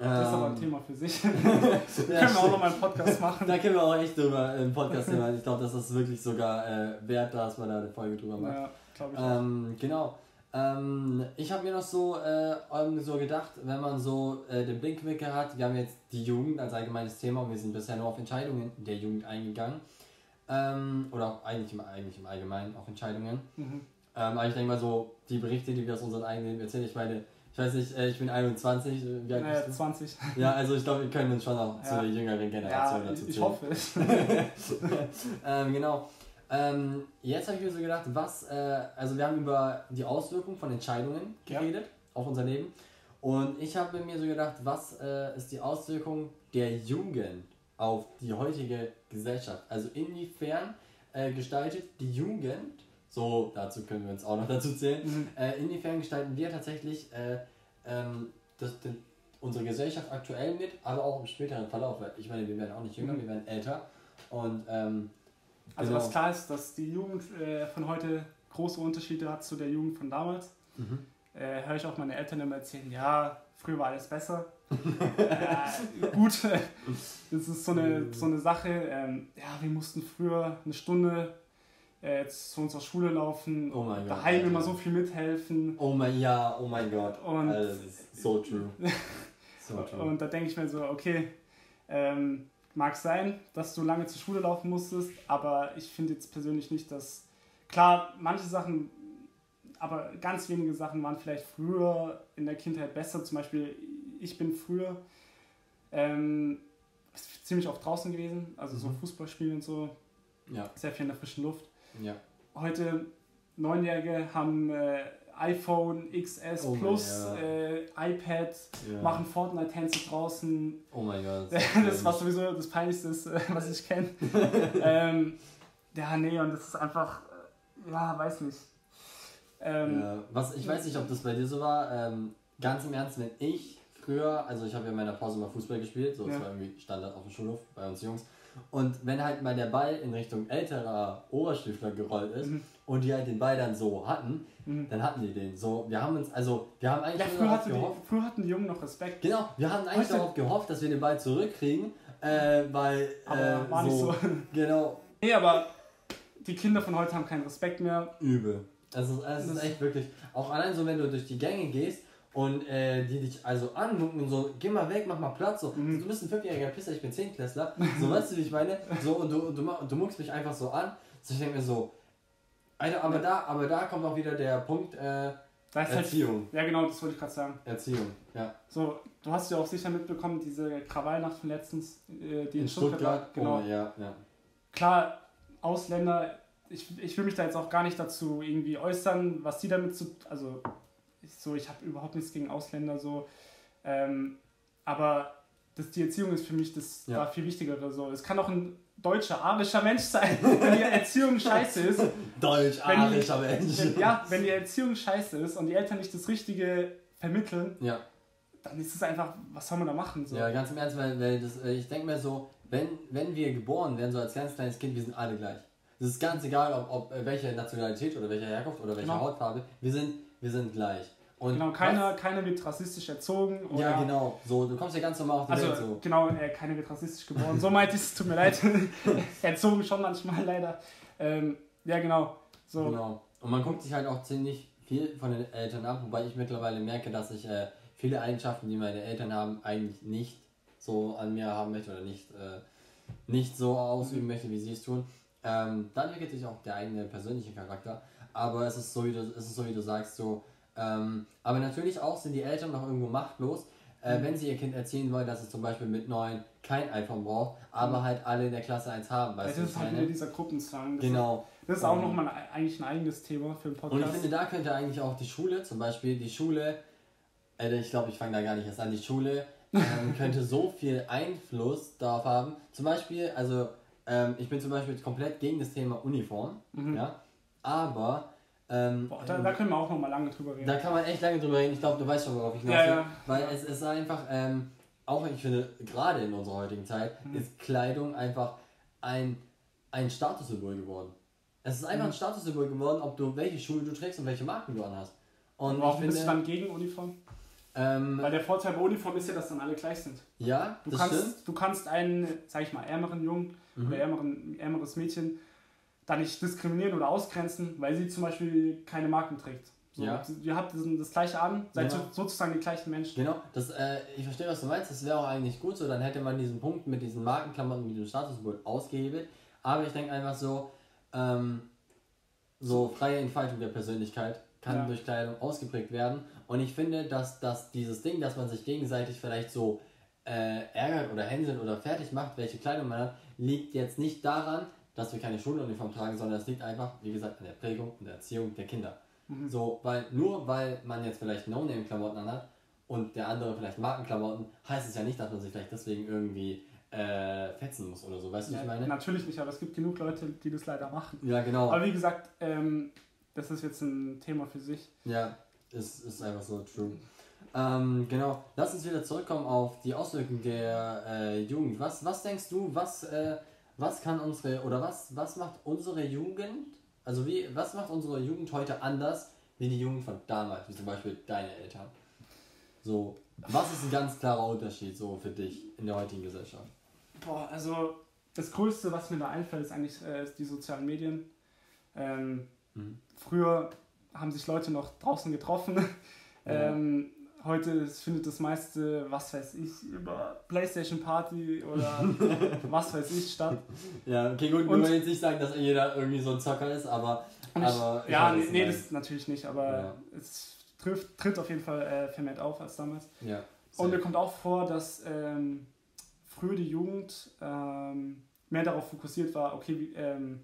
Das ist aber ein Ähm, Thema für sich. ja, <laughs> Können wir auch stimmt. noch mal einen Podcast machen. Da können wir auch echt drüber im Podcast reden. Ich glaube, das ist wirklich sogar äh, wert, dass man da eine Folge drüber macht. Ja, glaube ich. Ähm, genau. Ähm, ich habe mir noch so, äh, so gedacht, wenn man so äh, den Blickwinkel hat, wir haben jetzt die Jugend als allgemeines Thema und wir sind bisher nur auf Entscheidungen der Jugend eingegangen. Ähm, oder auch eigentlich im, eigentlich im Allgemeinen auf Entscheidungen. Mhm. Ähm, aber ich denke mal so, die Berichte, die wir aus unserem eigenen Leben erzählen, ich meine, ich weiß nicht, äh, ich bin 21, äh, wie alt Naja, bist du? 20. Ja, also ich glaube, wir können uns schon auch zu Ja. der jüngeren Generation Ja, dazu ich, ich zählen. hoffe es. <laughs> ähm, genau. Ähm, jetzt habe ich mir so gedacht, was, äh, also wir haben über die Auswirkungen von Entscheidungen Ja. geredet auf unser Leben. Und ich habe mir so gedacht, was äh, ist die Auswirkung der Jugend auf die heutige Gesellschaft? Also inwiefern äh, gestaltet die Jugend, so dazu können wir uns auch noch dazu zählen, Mhm. äh, inwiefern gestalten wir tatsächlich äh, ähm, das, den, unsere Gesellschaft aktuell mit, aber auch im späteren Verlauf. Weil ich meine, wir werden auch nicht jünger, Mhm. wir werden älter. Und ähm, Also Genau. was klar ist, dass die Jugend äh, von heute große Unterschiede hat zu der Jugend von damals. mhm. Äh, Höre ich auch meine Eltern immer erzählen, ja, früher war alles besser. Äh, <laughs> gut, das ist so eine, so eine Sache. Ähm, ja, wir mussten früher eine Stunde äh, zu unserer Schule laufen, Oh mein Gott, daheim immer so viel mithelfen. oh mein ja, oh mein Gott. Und- Alter, das ist so true. <laughs> So true. Und da denke ich mir so, okay, ähm, mag sein, dass du lange zur Schule laufen musstest, aber ich finde jetzt persönlich nicht, dass, klar, manche Sachen, aber ganz wenige Sachen waren vielleicht früher in der Kindheit besser. Zum Beispiel, ich bin früher ähm, ziemlich oft draußen gewesen, also so Mhm. Fußballspielen und so, ja, sehr viel in der frischen Luft. ja. Heute Neunjährige haben äh, iPhone XS Oh mein Plus, Gott. äh, iPad, ja. machen Fortnite-Tänze draußen. Oh mein Gott. <laughs> Das, was sowieso das Peinlichste äh, was ich kenne. <laughs> ähm, ja, nee, und das ist einfach, äh, ja, weiß nicht. Ähm, Ja, was, ich weiß nicht, ob das bei dir so war. Ähm, ganz im Ernst, wenn ich früher, also ich habe ja in meiner Pause mal Fußball gespielt, so das Ja. war irgendwie Standard auf dem Schulhof bei uns Jungs. Und wenn halt mal der Ball in Richtung älterer Oberstüfler gerollt ist Mhm. und die halt den Ball dann so hatten, mhm. dann hatten die den. So, wir haben uns, also wir haben eigentlich Ja, früher, hatte gehofft. die, früher hatten die Jungen noch Respekt. Genau, wir haben eigentlich Heute- darauf gehofft, dass wir den Ball zurückkriegen, äh, weil Aber äh, war nicht so. <laughs> genau Nee, aber die Kinder von heute haben keinen Respekt mehr. übel. Es ist, es ist Das- echt wirklich, auch allein so, wenn du durch die Gänge gehst und äh, die dich also angucken und so, geh mal weg, mach mal Platz, so, Mhm. du bist ein fünfjähriger Pisser, ich bin Zehnklässler, <laughs> so weißt du, wie ich meine, so und du, du, du muckst mich einfach so an, so ich denke mir so, Alter, aber da, aber da kommt auch wieder der Punkt, äh, halt, Erziehung, ja, genau, das wollte ich gerade sagen. Erziehung, ja. So, du hast ja auch sicher mitbekommen, diese Krawallnacht von letztens, äh, die in, Stuttgart, war. Genau. oh, ja, ja. klar, Ausländer, ich, ich will mich da jetzt auch gar nicht dazu irgendwie äußern, was die damit zu. Also, so, ich habe überhaupt nichts gegen Ausländer so. Ähm, aber das, die Erziehung ist für mich das Ja. da viel wichtigere. So. Es kann auch ein deutscher, arischer Mensch sein, <laughs> wenn die Erziehung scheiße ist. Deutsch, Wenn die- arischer Mensch. Wenn, ja, wenn die Erziehung scheiße ist und die Eltern nicht das Richtige vermitteln, ja. dann ist es einfach, was soll man da machen? So. Ja, ganz im Ernst, weil, weil das, äh, ich denke mir so, wenn, wenn wir geboren werden, so als ganz kleines Kind, wir sind alle gleich. Es ist ganz egal, ob, ob äh, welche Nationalität oder welche Herkunft oder welche Genau. Hautfarbe, wir sind, wir sind gleich. Und Genau, keiner, keiner wird rassistisch erzogen. Oder ja, genau. So, du kommst ja ganz normal auf die Also, Welt so. genau, äh, keiner wird rassistisch geboren. So meinte ich es, tut mir leid. <laughs> Erzogen schon manchmal leider. Ähm, ja, genau. So, Genau. Und man guckt sich halt auch ziemlich viel von den Eltern ab, wobei ich mittlerweile merke, dass ich äh, viele Eigenschaften, die meine Eltern haben, eigentlich nicht so an mir haben möchte oder nicht, äh, nicht so ausüben mhm. möchte, wie sie es tun. Ähm, dann entwickelt sich auch der eigene persönliche Charakter. Aber es ist so, wie du, es ist so, wie du sagst, so. Ähm, aber natürlich auch sind die Eltern noch irgendwo machtlos, äh, mhm. wenn sie ihr Kind erzählen wollen, dass es zum Beispiel mit neun kein iPhone braucht, aber mhm. halt alle in der Klasse eins haben. Weißt ja, das ist halt wieder dieser Gruppenzwang. Das genau. Ist, das ist auch um, nochmal eigentlich ein eigenes Thema für den Podcast. Und ich finde, da könnte eigentlich auch die Schule, zum Beispiel die Schule, äh, ich glaube, ich fange da gar nicht erst an, die Schule <laughs> ähm, könnte so viel Einfluss darauf haben. Zum Beispiel, also ähm, ich bin zum Beispiel komplett gegen das Thema Uniform, mhm. ja, aber ähm, Boah, da, da, können wir auch noch mal lange drüber reden. Da kann man echt lange drüber reden. Ich glaube, du weißt schon, worauf ich hinaus ja, ja. Weil es ist einfach, ähm, auch ich finde, gerade in unserer heutigen Zeit mhm. ist Kleidung einfach ein, ein Statussymbol geworden. Es ist einfach mhm. ein Statussymbol geworden, ob du welche Schuhe du trägst und welche Marken du anhast. Und warum bist du dann gegen Uniform? Ähm, Weil der Vorteil bei Uniform ist ja, dass dann alle gleich sind. Ja, du kannst, stimmt. Du kannst einen, sag ich mal, ärmeren Jungen mhm. oder ärmeren, ärmeres Mädchen da nicht diskriminieren oder ausgrenzen, weil sie zum Beispiel keine Marken trägt. So, ja. Ihr habt das gleiche an, seid genau. sozusagen die gleichen Menschen. Genau, das, äh, ich verstehe, was du meinst. Das wäre auch eigentlich gut so. Dann hätte man diesen Punkt mit diesen Markenklamotten, mit dem Statussymbol ausgehebelt. Aber ich denke einfach so, ähm, so freie Entfaltung der Persönlichkeit kann ja. durch Kleidung ausgeprägt werden. Und ich finde, dass, dass dieses Ding, dass man sich gegenseitig vielleicht so äh, ärgert oder hänselt oder fertig macht, welche Kleidung man hat, liegt jetzt nicht daran, dass wir keine Schuluniform tragen, sondern es liegt einfach, wie gesagt, an der Prägung und der Erziehung der Kinder. Mhm. So, weil nur weil man jetzt vielleicht No-Name-Klamotten anhat und der andere vielleicht Markenklamotten, heißt es ja nicht, dass man sich vielleicht deswegen irgendwie äh, fetzen muss oder so, weißt du, ja, was ich meine? Natürlich nicht, aber es gibt genug Leute, die das leider machen. Ja, genau. Aber wie gesagt, ähm, das ist jetzt ein Thema für sich. Ja, ist, ist einfach so true. Ähm, genau, lass uns wieder zurückkommen auf die Auswirkungen der äh, Jugend. Was, was denkst du, was, äh, was kann unsere, oder was, was macht unsere Jugend, also wie, was macht unsere Jugend heute anders wie die Jugend von damals, wie zum Beispiel deine Eltern? So, was ist ein ganz klarer Unterschied so für dich in der heutigen Gesellschaft? Boah, also das Größte, was mir da einfällt, ist eigentlich äh, die sozialen Medien. Ähm, mhm. Früher haben sich Leute noch draußen getroffen. Ja. Ähm, heute findet das meiste, was weiß ich, über Playstation Party oder <laughs> was weiß ich statt. Ja, okay, gut, wir wollen jetzt nicht sagen, dass jeder irgendwie so ein Zocker ist, aber. aber ich, ja, nee, nee das natürlich nicht, aber ja. es trifft, tritt auf jeden Fall äh, vermehrt auf als damals. Ja. Und mir kommt auch vor, dass ähm, früher die Jugend ähm, mehr darauf fokussiert war, okay, wie, ähm,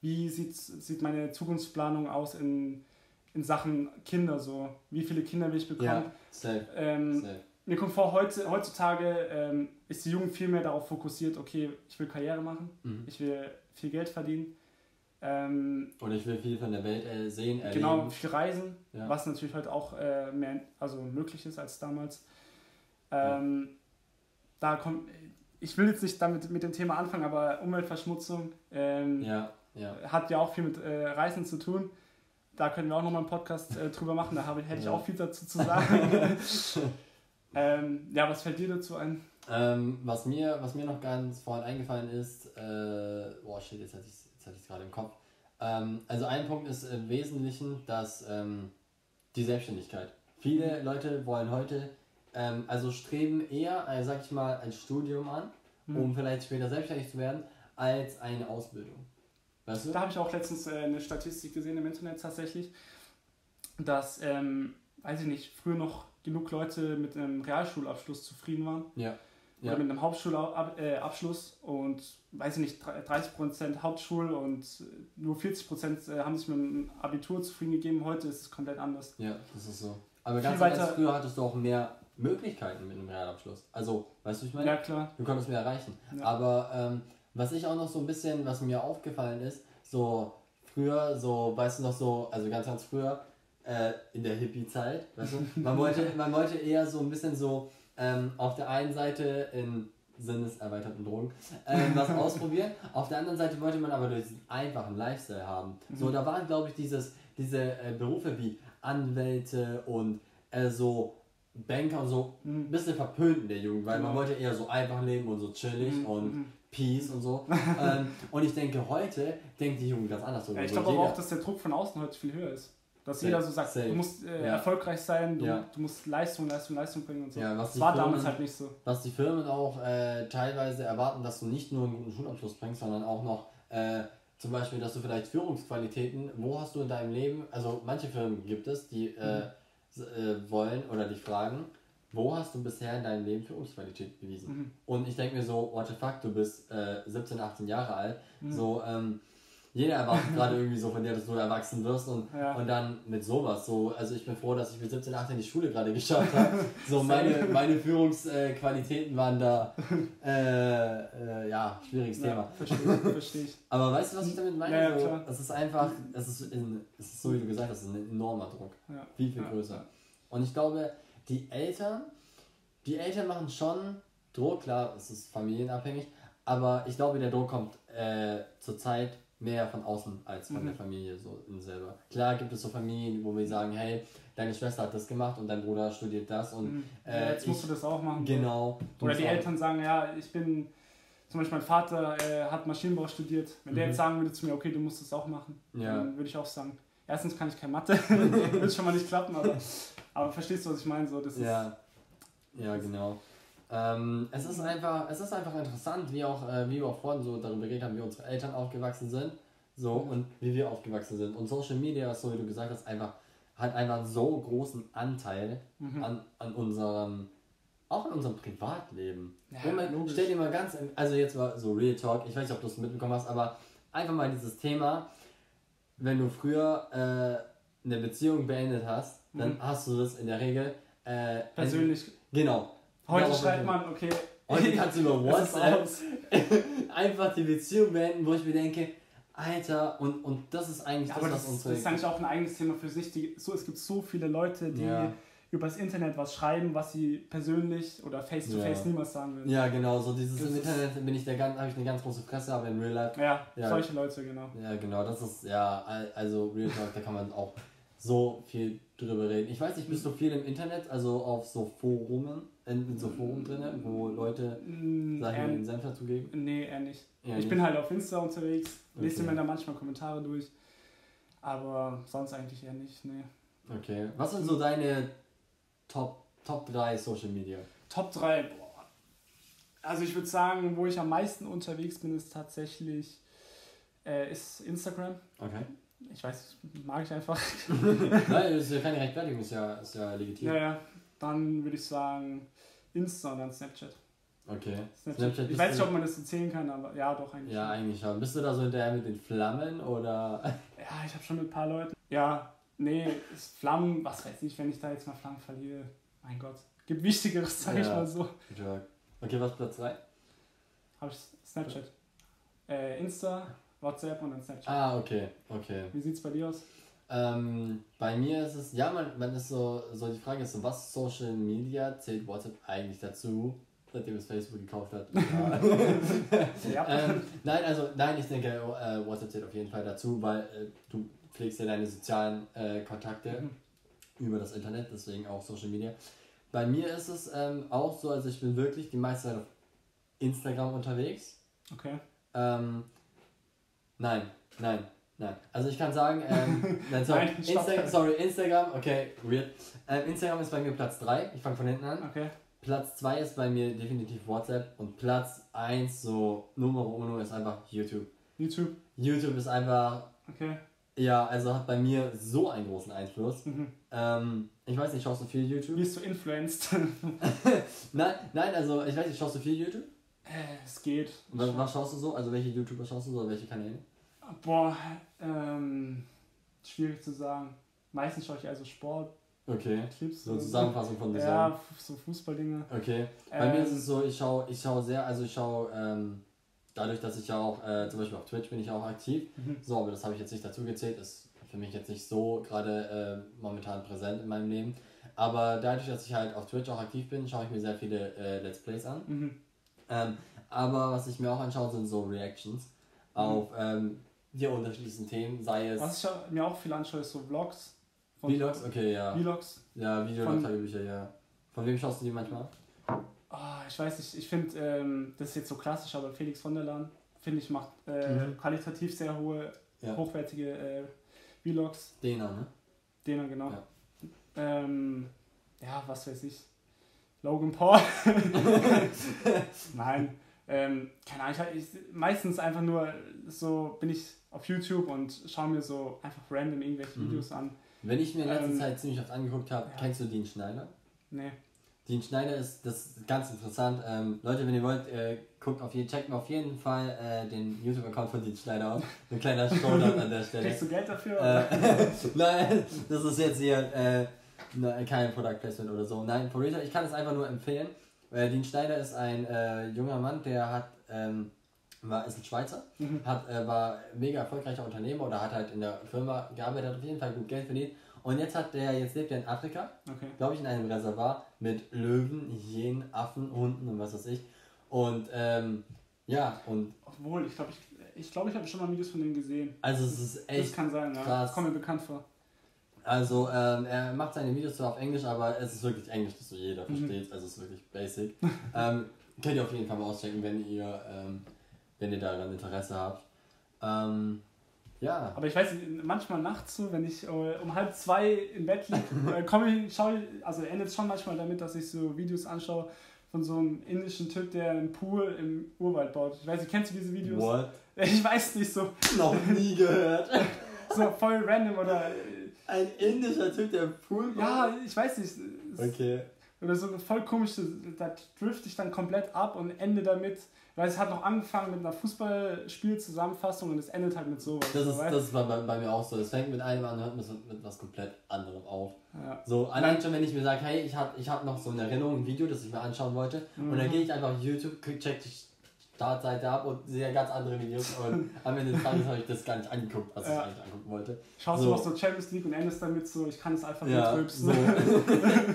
wie sieht, sieht meine Zukunftsplanung aus in, in Sachen Kinder so? Wie viele Kinder will ich bekommen? Ja, safe. Ähm, safe. Mir kommt vor, heute, heutzutage ähm, ist die Jugend viel mehr darauf fokussiert, okay, ich will Karriere machen, mhm. ich will viel Geld verdienen. Ähm, und ich will viel von der Welt äh, sehen, erleben. Genau, viel reisen, ja. was natürlich heute auch äh, mehr also möglich ist als damals. Ähm, ja. Da kommt, ich will jetzt nicht damit mit dem Thema anfangen, aber Umweltverschmutzung ähm, ja. hat ja auch viel mit äh, Reisen zu tun. Da können wir auch nochmal einen Podcast äh, drüber machen, da habe, hätte ich auch viel dazu zu sagen. <laughs> ähm, ja, was fällt dir dazu ein? Ähm, was, mir, was mir noch ganz vorhin eingefallen ist, äh, boah shit, jetzt hatte ich es gerade im Kopf. Ähm, also ein Punkt ist im Wesentlichen, dass ähm, die Selbstständigkeit. Viele Leute wollen heute ähm, also streben eher, äh, sag ich mal, ein Studium an, mhm. um vielleicht später selbstständig zu werden, als eine Ausbildung. Weißt du? Da habe ich auch letztens äh, eine Statistik gesehen im Internet tatsächlich, dass, ähm, weiß ich nicht, früher noch genug Leute mit einem Realschulabschluss zufrieden waren. Ja. Ja. Oder mit einem Hauptschulabschluss äh, und, weiß ich nicht, 30% Hauptschul und nur 40% äh, haben sich mit dem Abitur zufrieden gegeben. Heute ist es komplett anders. Ja, das ist so. Aber ganz ehrlich, früher hattest du auch mehr Möglichkeiten mit einem Realabschluss. Also, weißt du, ich meine? Ja, klar. Du konntest mehr erreichen. Ja. Aber ähm, was ich auch noch so ein bisschen, was mir aufgefallen ist, so früher, so, weißt du noch so, also ganz, ganz früher, äh, in der Hippie-Zeit, weißt du, man wollte, <laughs> man wollte eher so ein bisschen so ähm, auf der einen Seite in sinneserweiterten Drogen ähm, was <laughs> ausprobieren, auf der anderen Seite wollte man aber durch diesen einfachen Lifestyle haben. So, mhm. da waren, glaube ich, dieses, diese äh, Berufe wie Anwälte und äh, so Banker und so mhm. ein bisschen verpönt in der Jugend, weil genau. man wollte eher so einfach leben und so chillig mhm. und mhm. Peace und so. <laughs> ähm, und ich denke, heute denkt die Jugend ganz anders. Ja, ich glaube aber auch, dass der Druck von außen heute viel höher ist. Dass jeder so sagt, safe. du musst äh, Ja. erfolgreich sein, du, Ja. du musst Leistung, Leistung, Leistung bringen und so. Ja, was das die war Firmen- damals halt nicht so. Was die Firmen auch äh, teilweise erwarten, dass du nicht nur einen guten Schulabschluss bringst, sondern auch noch äh, zum Beispiel, dass du vielleicht Führungsqualitäten, wo hast du in deinem Leben, also manche Firmen gibt es, die äh, s- äh, wollen oder die fragen, wo hast du bisher in deinem Leben Führungsqualität bewiesen? Mhm. Und ich denke mir so, what the fuck, du bist äh, 17, 18 Jahre alt, Mhm. so, ähm, jeder erwartet gerade irgendwie so von dir, dass du erwachsen wirst und, Ja. und dann mit sowas so, also ich bin froh, dass ich mit 17, 18 die Schule gerade geschafft <laughs> habe. So meine, meine Führungsqualitäten waren da, äh, äh, ja, schwieriges Thema. Ja, verstehe versteh ich. <laughs> Aber weißt du, was ich damit meine? Ja, so, es ist einfach, es ist, in, es ist so wie du gesagt hast, ein enormer Druck. Viel, viel größer. Und ich glaube, die Eltern, die Eltern machen schon Druck, klar, es ist familienabhängig, aber ich glaube, der Druck kommt äh, zurzeit mehr von außen als von Mhm. der Familie so in selber. Klar gibt es so Familien, wo wir sagen, hey, deine Schwester hat das gemacht und dein Bruder studiert das und Mhm. äh, jetzt musst ich- du das auch machen. genau. Oder musst die Eltern sagen, ja, ich bin, zum Beispiel mein Vater äh, hat Maschinenbau studiert. Wenn der Mhm. jetzt sagen würde zu mir, okay, du musst das auch machen, Ja. dann würde ich auch sagen, erstens kann ich kein Mathe, <laughs> <laughs> wird schon mal nicht klappen, aber, aber verstehst du, was ich meine? So, das ist, Ja, ja genau. Ähm, es ist einfach, es ist einfach interessant, wie auch, äh, wie wir auch vorhin so darüber geredet haben, wie unsere Eltern aufgewachsen sind, so und wie wir aufgewachsen sind. Und Social Media, so wie du gesagt hast, einfach hat einfach einen so großen Anteil Mhm. an, an unserem, auch an unserem Privatleben. Ja, man, stell dir mal ganz, also jetzt mal so Real Talk, ich weiß nicht, ob du es mitbekommen hast, aber einfach mal dieses Thema, wenn du früher äh, eine Beziehung beendet hast, dann Mhm. hast du das in der Regel äh, persönlich. Genau. Heute schreibt man, okay, Heute kannst du <laughs> über WhatsApp <laughs> einfach die Beziehung beenden, wo ich mir denke, Alter, und, und das ist eigentlich Ja, das, aber was das, das unsere. ist eigentlich auch ein eigenes Thema für sich. Die, so, es gibt so viele Leute, die Ja. übers Internet was schreiben, was sie persönlich oder face-to-face Ja. niemals sagen würden. ja, genau, so dieses Das im Internet bin ich der ganz, habe ich eine ganz große Fresse, aber in Real Life. Ja, Ja. solche Leute, genau. Ja, genau, das ist, ja, al- also Real Talk, da kann man auch so viel drüber reden. Ich weiß nicht, bist du viel im Internet, also auf so Forumen, in, in so Foren drin, wo Leute, Mm, eher- mal, den Senf dazugeben? Nee, eher nicht. Ja, ich nicht? bin halt auf Insta unterwegs, lese Okay. mir da manchmal Kommentare durch. Aber sonst eigentlich eher nicht, nee. Okay. Was sind so deine Top, Top 3 Social Media? Top 3, boah. Also ich würde sagen, wo ich am meisten unterwegs bin, ist tatsächlich äh, ist Instagram. Okay. Ich weiß, mag ich einfach. <laughs> Nein, <laughs> das ist ja keine Rechtfertigung, ist ja, ist ja legitim. ja, ja. Dann würde ich sagen Insta und dann Snapchat. Okay. Snapchat. Snapchat ich weiß nicht, ob man das so zählen kann, aber ja, doch eigentlich. Ja, schon. eigentlich schon. Bist du da so hinterher mit den Flammen oder? <laughs> Ja, ich habe schon mit ein paar Leuten. Ja, nee, Flammen, was weiß ich, wenn ich da jetzt mal Flammen verliere. Mein Gott. Gibt Wichtigeres, sag ich Ja. mal so. Okay, was Platz 3? Habe ich Snapchat. Äh, Insta, WhatsApp und dann Snapchat. Ah, okay, okay. Wie sieht's bei dir aus? Ähm, bei mir ist es, ja, man, man ist so, so die Frage ist so, was Social Media zählt WhatsApp eigentlich dazu, seitdem es Facebook gekauft hat? <laughs> Ja. Ähm, nein, also, nein, ich denke, äh, WhatsApp zählt auf jeden Fall dazu, weil äh, du pflegst ja deine sozialen äh, Kontakte Mhm. über das Internet, deswegen auch Social Media. Bei mir ist es ähm, auch so, also ich bin wirklich die meiste Zeit auf Instagram unterwegs. Okay. Ähm, nein, nein, nein. Also ich kann sagen, ähm, <laughs> nein, sorry, Nein. Insta sorry, Instagram, okay, weird. Ähm, Instagram ist bei mir Platz 3, ich fange von hinten an. Okay. Platz 2 ist bei mir definitiv WhatsApp und Platz 1, so Nummer uno, ist einfach YouTube. YouTube. YouTube ist einfach, Okay. ja, also hat bei mir so einen großen Einfluss. Mhm. Ähm, ich weiß nicht, schaust du viel YouTube? Bist du influenced? <laughs> Nein, nein, also ich weiß nicht, schaust du viel YouTube? äh, es geht. Was, was schaust du so? Also welche YouTuber schaust du so oder welche Kanäle? Boah, ähm, schwierig zu sagen. Meistens schaue ich also Sport, Okay. Clips. So oder Zusammenfassung von Design. Ja, so Fußballdinge. Okay. Bei mir Ähm, ist es so, ich schaue ich schau sehr, also ich schaue, ähm, dadurch, dass ich ja auch, äh, zum Beispiel auf Twitch bin ich auch aktiv. Mhm. So, aber das habe ich jetzt nicht dazu gezählt, ist für mich jetzt nicht so gerade äh, momentan präsent in meinem Leben. Aber dadurch, dass ich halt auf Twitch auch aktiv bin, schaue ich mir sehr viele äh, Let's Plays an. Mhm. Ähm, aber was ich mir auch anschaue, sind so Reactions auf ähm, die unterschiedlichsten Themen, sei es Was ich mir auch viel anschaue, ist so Vlogs. Von- Vlogs, okay, ja. Vlogs. Ja, Videotagebücher, ja. Von wem schaust du die manchmal? Ah, ich weiß nicht, ich finde, ähm, das ist jetzt so klassisch, aber Felix von der Lahn, finde ich, macht äh, Mhm. qualitativ sehr hohe, Ja. hochwertige äh, Vlogs. Dena, ne? Dena, genau. Ja. Ähm, ja, was weiß ich. Logan Paul. <laughs> Nein. Ähm, keine Ahnung, ich, ich, meistens einfach nur so bin ich auf YouTube und schaue mir so einfach random irgendwelche Mhm. Videos an. Wenn ich mir in letzter Ähm, Zeit ziemlich oft angeguckt habe, ja. kennst du Dean Schneider? Nee. Dean Schneider ist das ist ganz interessant. Ähm, Leute, wenn ihr wollt, äh, guckt auf jeden, checkt mir auf jeden Fall äh, den YouTube-Account von Dean Schneider aus. Ein kleiner Showdown an der Stelle. Kriegst du Geld dafür? Äh, <laughs> nein, das ist jetzt hier äh, ne, kein Product Placement oder so. Nein, real, ich kann es einfach nur empfehlen. Äh, Dean Schneider ist ein äh, junger Mann, der hat, ähm, war, ist ein Schweizer, Mhm. hat, äh, war mega erfolgreicher Unternehmer oder hat halt in der Firma gearbeitet, hat auf jeden Fall gut Geld verdient. Und jetzt hat der, jetzt lebt er in Afrika, Okay. glaube ich, in einem Reservat mit Löwen, Hyänen, Affen, Hunden und was weiß ich. Und ähm, ja, und Obwohl, ich glaube, ich, ich, glaub, ich habe schon mal Videos von dem gesehen. also es ist das echt kann sein, ja. krass. Das kommt mir bekannt vor. Also, ähm, er macht seine Videos zwar auf Englisch, aber es ist wirklich Englisch, das so jeder Mhm. versteht. Also, es ist wirklich basic. <laughs> ähm, könnt ihr auf jeden Fall mal auschecken, wenn ihr, ähm, wenn ihr daran Interesse habt. Ähm, ja. Aber ich weiß, nicht, manchmal nachts so, wenn ich äh, um halb zwei im Bett liege, <laughs> äh, komme ich, schaue, also endet es schon manchmal damit, dass ich so Videos anschaue von so einem indischen Typ, der einen Pool im Urwald baut. Ich weiß nicht, kennst du diese Videos? What? <laughs> Ich weiß nicht, so, Noch nie gehört. so voll random oder. Ein indischer Typ, der Pool Ja, ich weiß nicht. Okay. Oder so eine voll komische, da drift ich dann komplett ab und ende damit. Weil es hat noch angefangen mit einer Fußballspielzusammenfassung und es endet halt mit sowas. Das ist, weißt? das war bei, bei mir auch so. Es fängt mit einem an und hört mit, mit was komplett anderem auf. ja. So, allein schon, wenn ich mir sage, hey, ich habe ich hab noch so eine Erinnerung, ein Video, das ich mir anschauen wollte. Und dann Mhm. gehe ich einfach auf YouTube, check Startseite ab und sehe ganz andere Videos. Und am Ende des Tages habe ich das gar nicht angeguckt, was ich Ja. eigentlich angucken wollte. Schaust So. du auch so Champions League und endest damit so, ich kann es einfach Ja, nicht so. rülpsen. <laughs>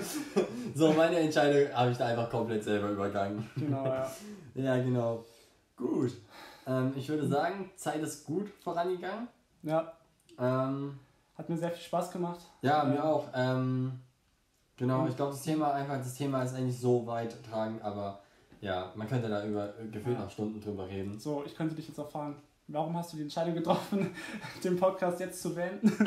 so, meine Entscheidung habe ich da einfach komplett selber übergangen. genau, ja. <laughs> Ja, genau. Gut. Ähm, ich würde sagen, Zeit ist gut vorangegangen. Ja, Ähm, hat mir sehr viel Spaß gemacht. ja, Ähm, mir auch. Ähm, genau, ich glaube, das Thema einfach, das Thema ist eigentlich so weit tragend, aber ja, man könnte da über äh, gefühlt Ja. noch Stunden drüber reden. So, ich könnte dich jetzt auch fragen, warum hast du die Entscheidung getroffen, <laughs> den Podcast jetzt zu beenden? <laughs>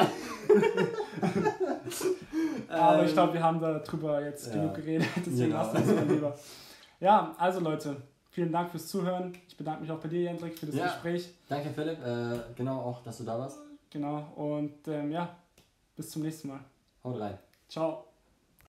Aber ich Ähm, glaube, wir haben darüber jetzt ja. genug geredet, deswegen Genau. lassen wir es lieber. Ja, also Leute, vielen Dank fürs Zuhören. Ich bedanke mich auch bei dir, Jendrik, für das Ja. Gespräch. Danke, Philipp. Äh, genau auch, dass du da warst. Genau, und ähm, ja, bis zum nächsten Mal. Haut rein. Ciao.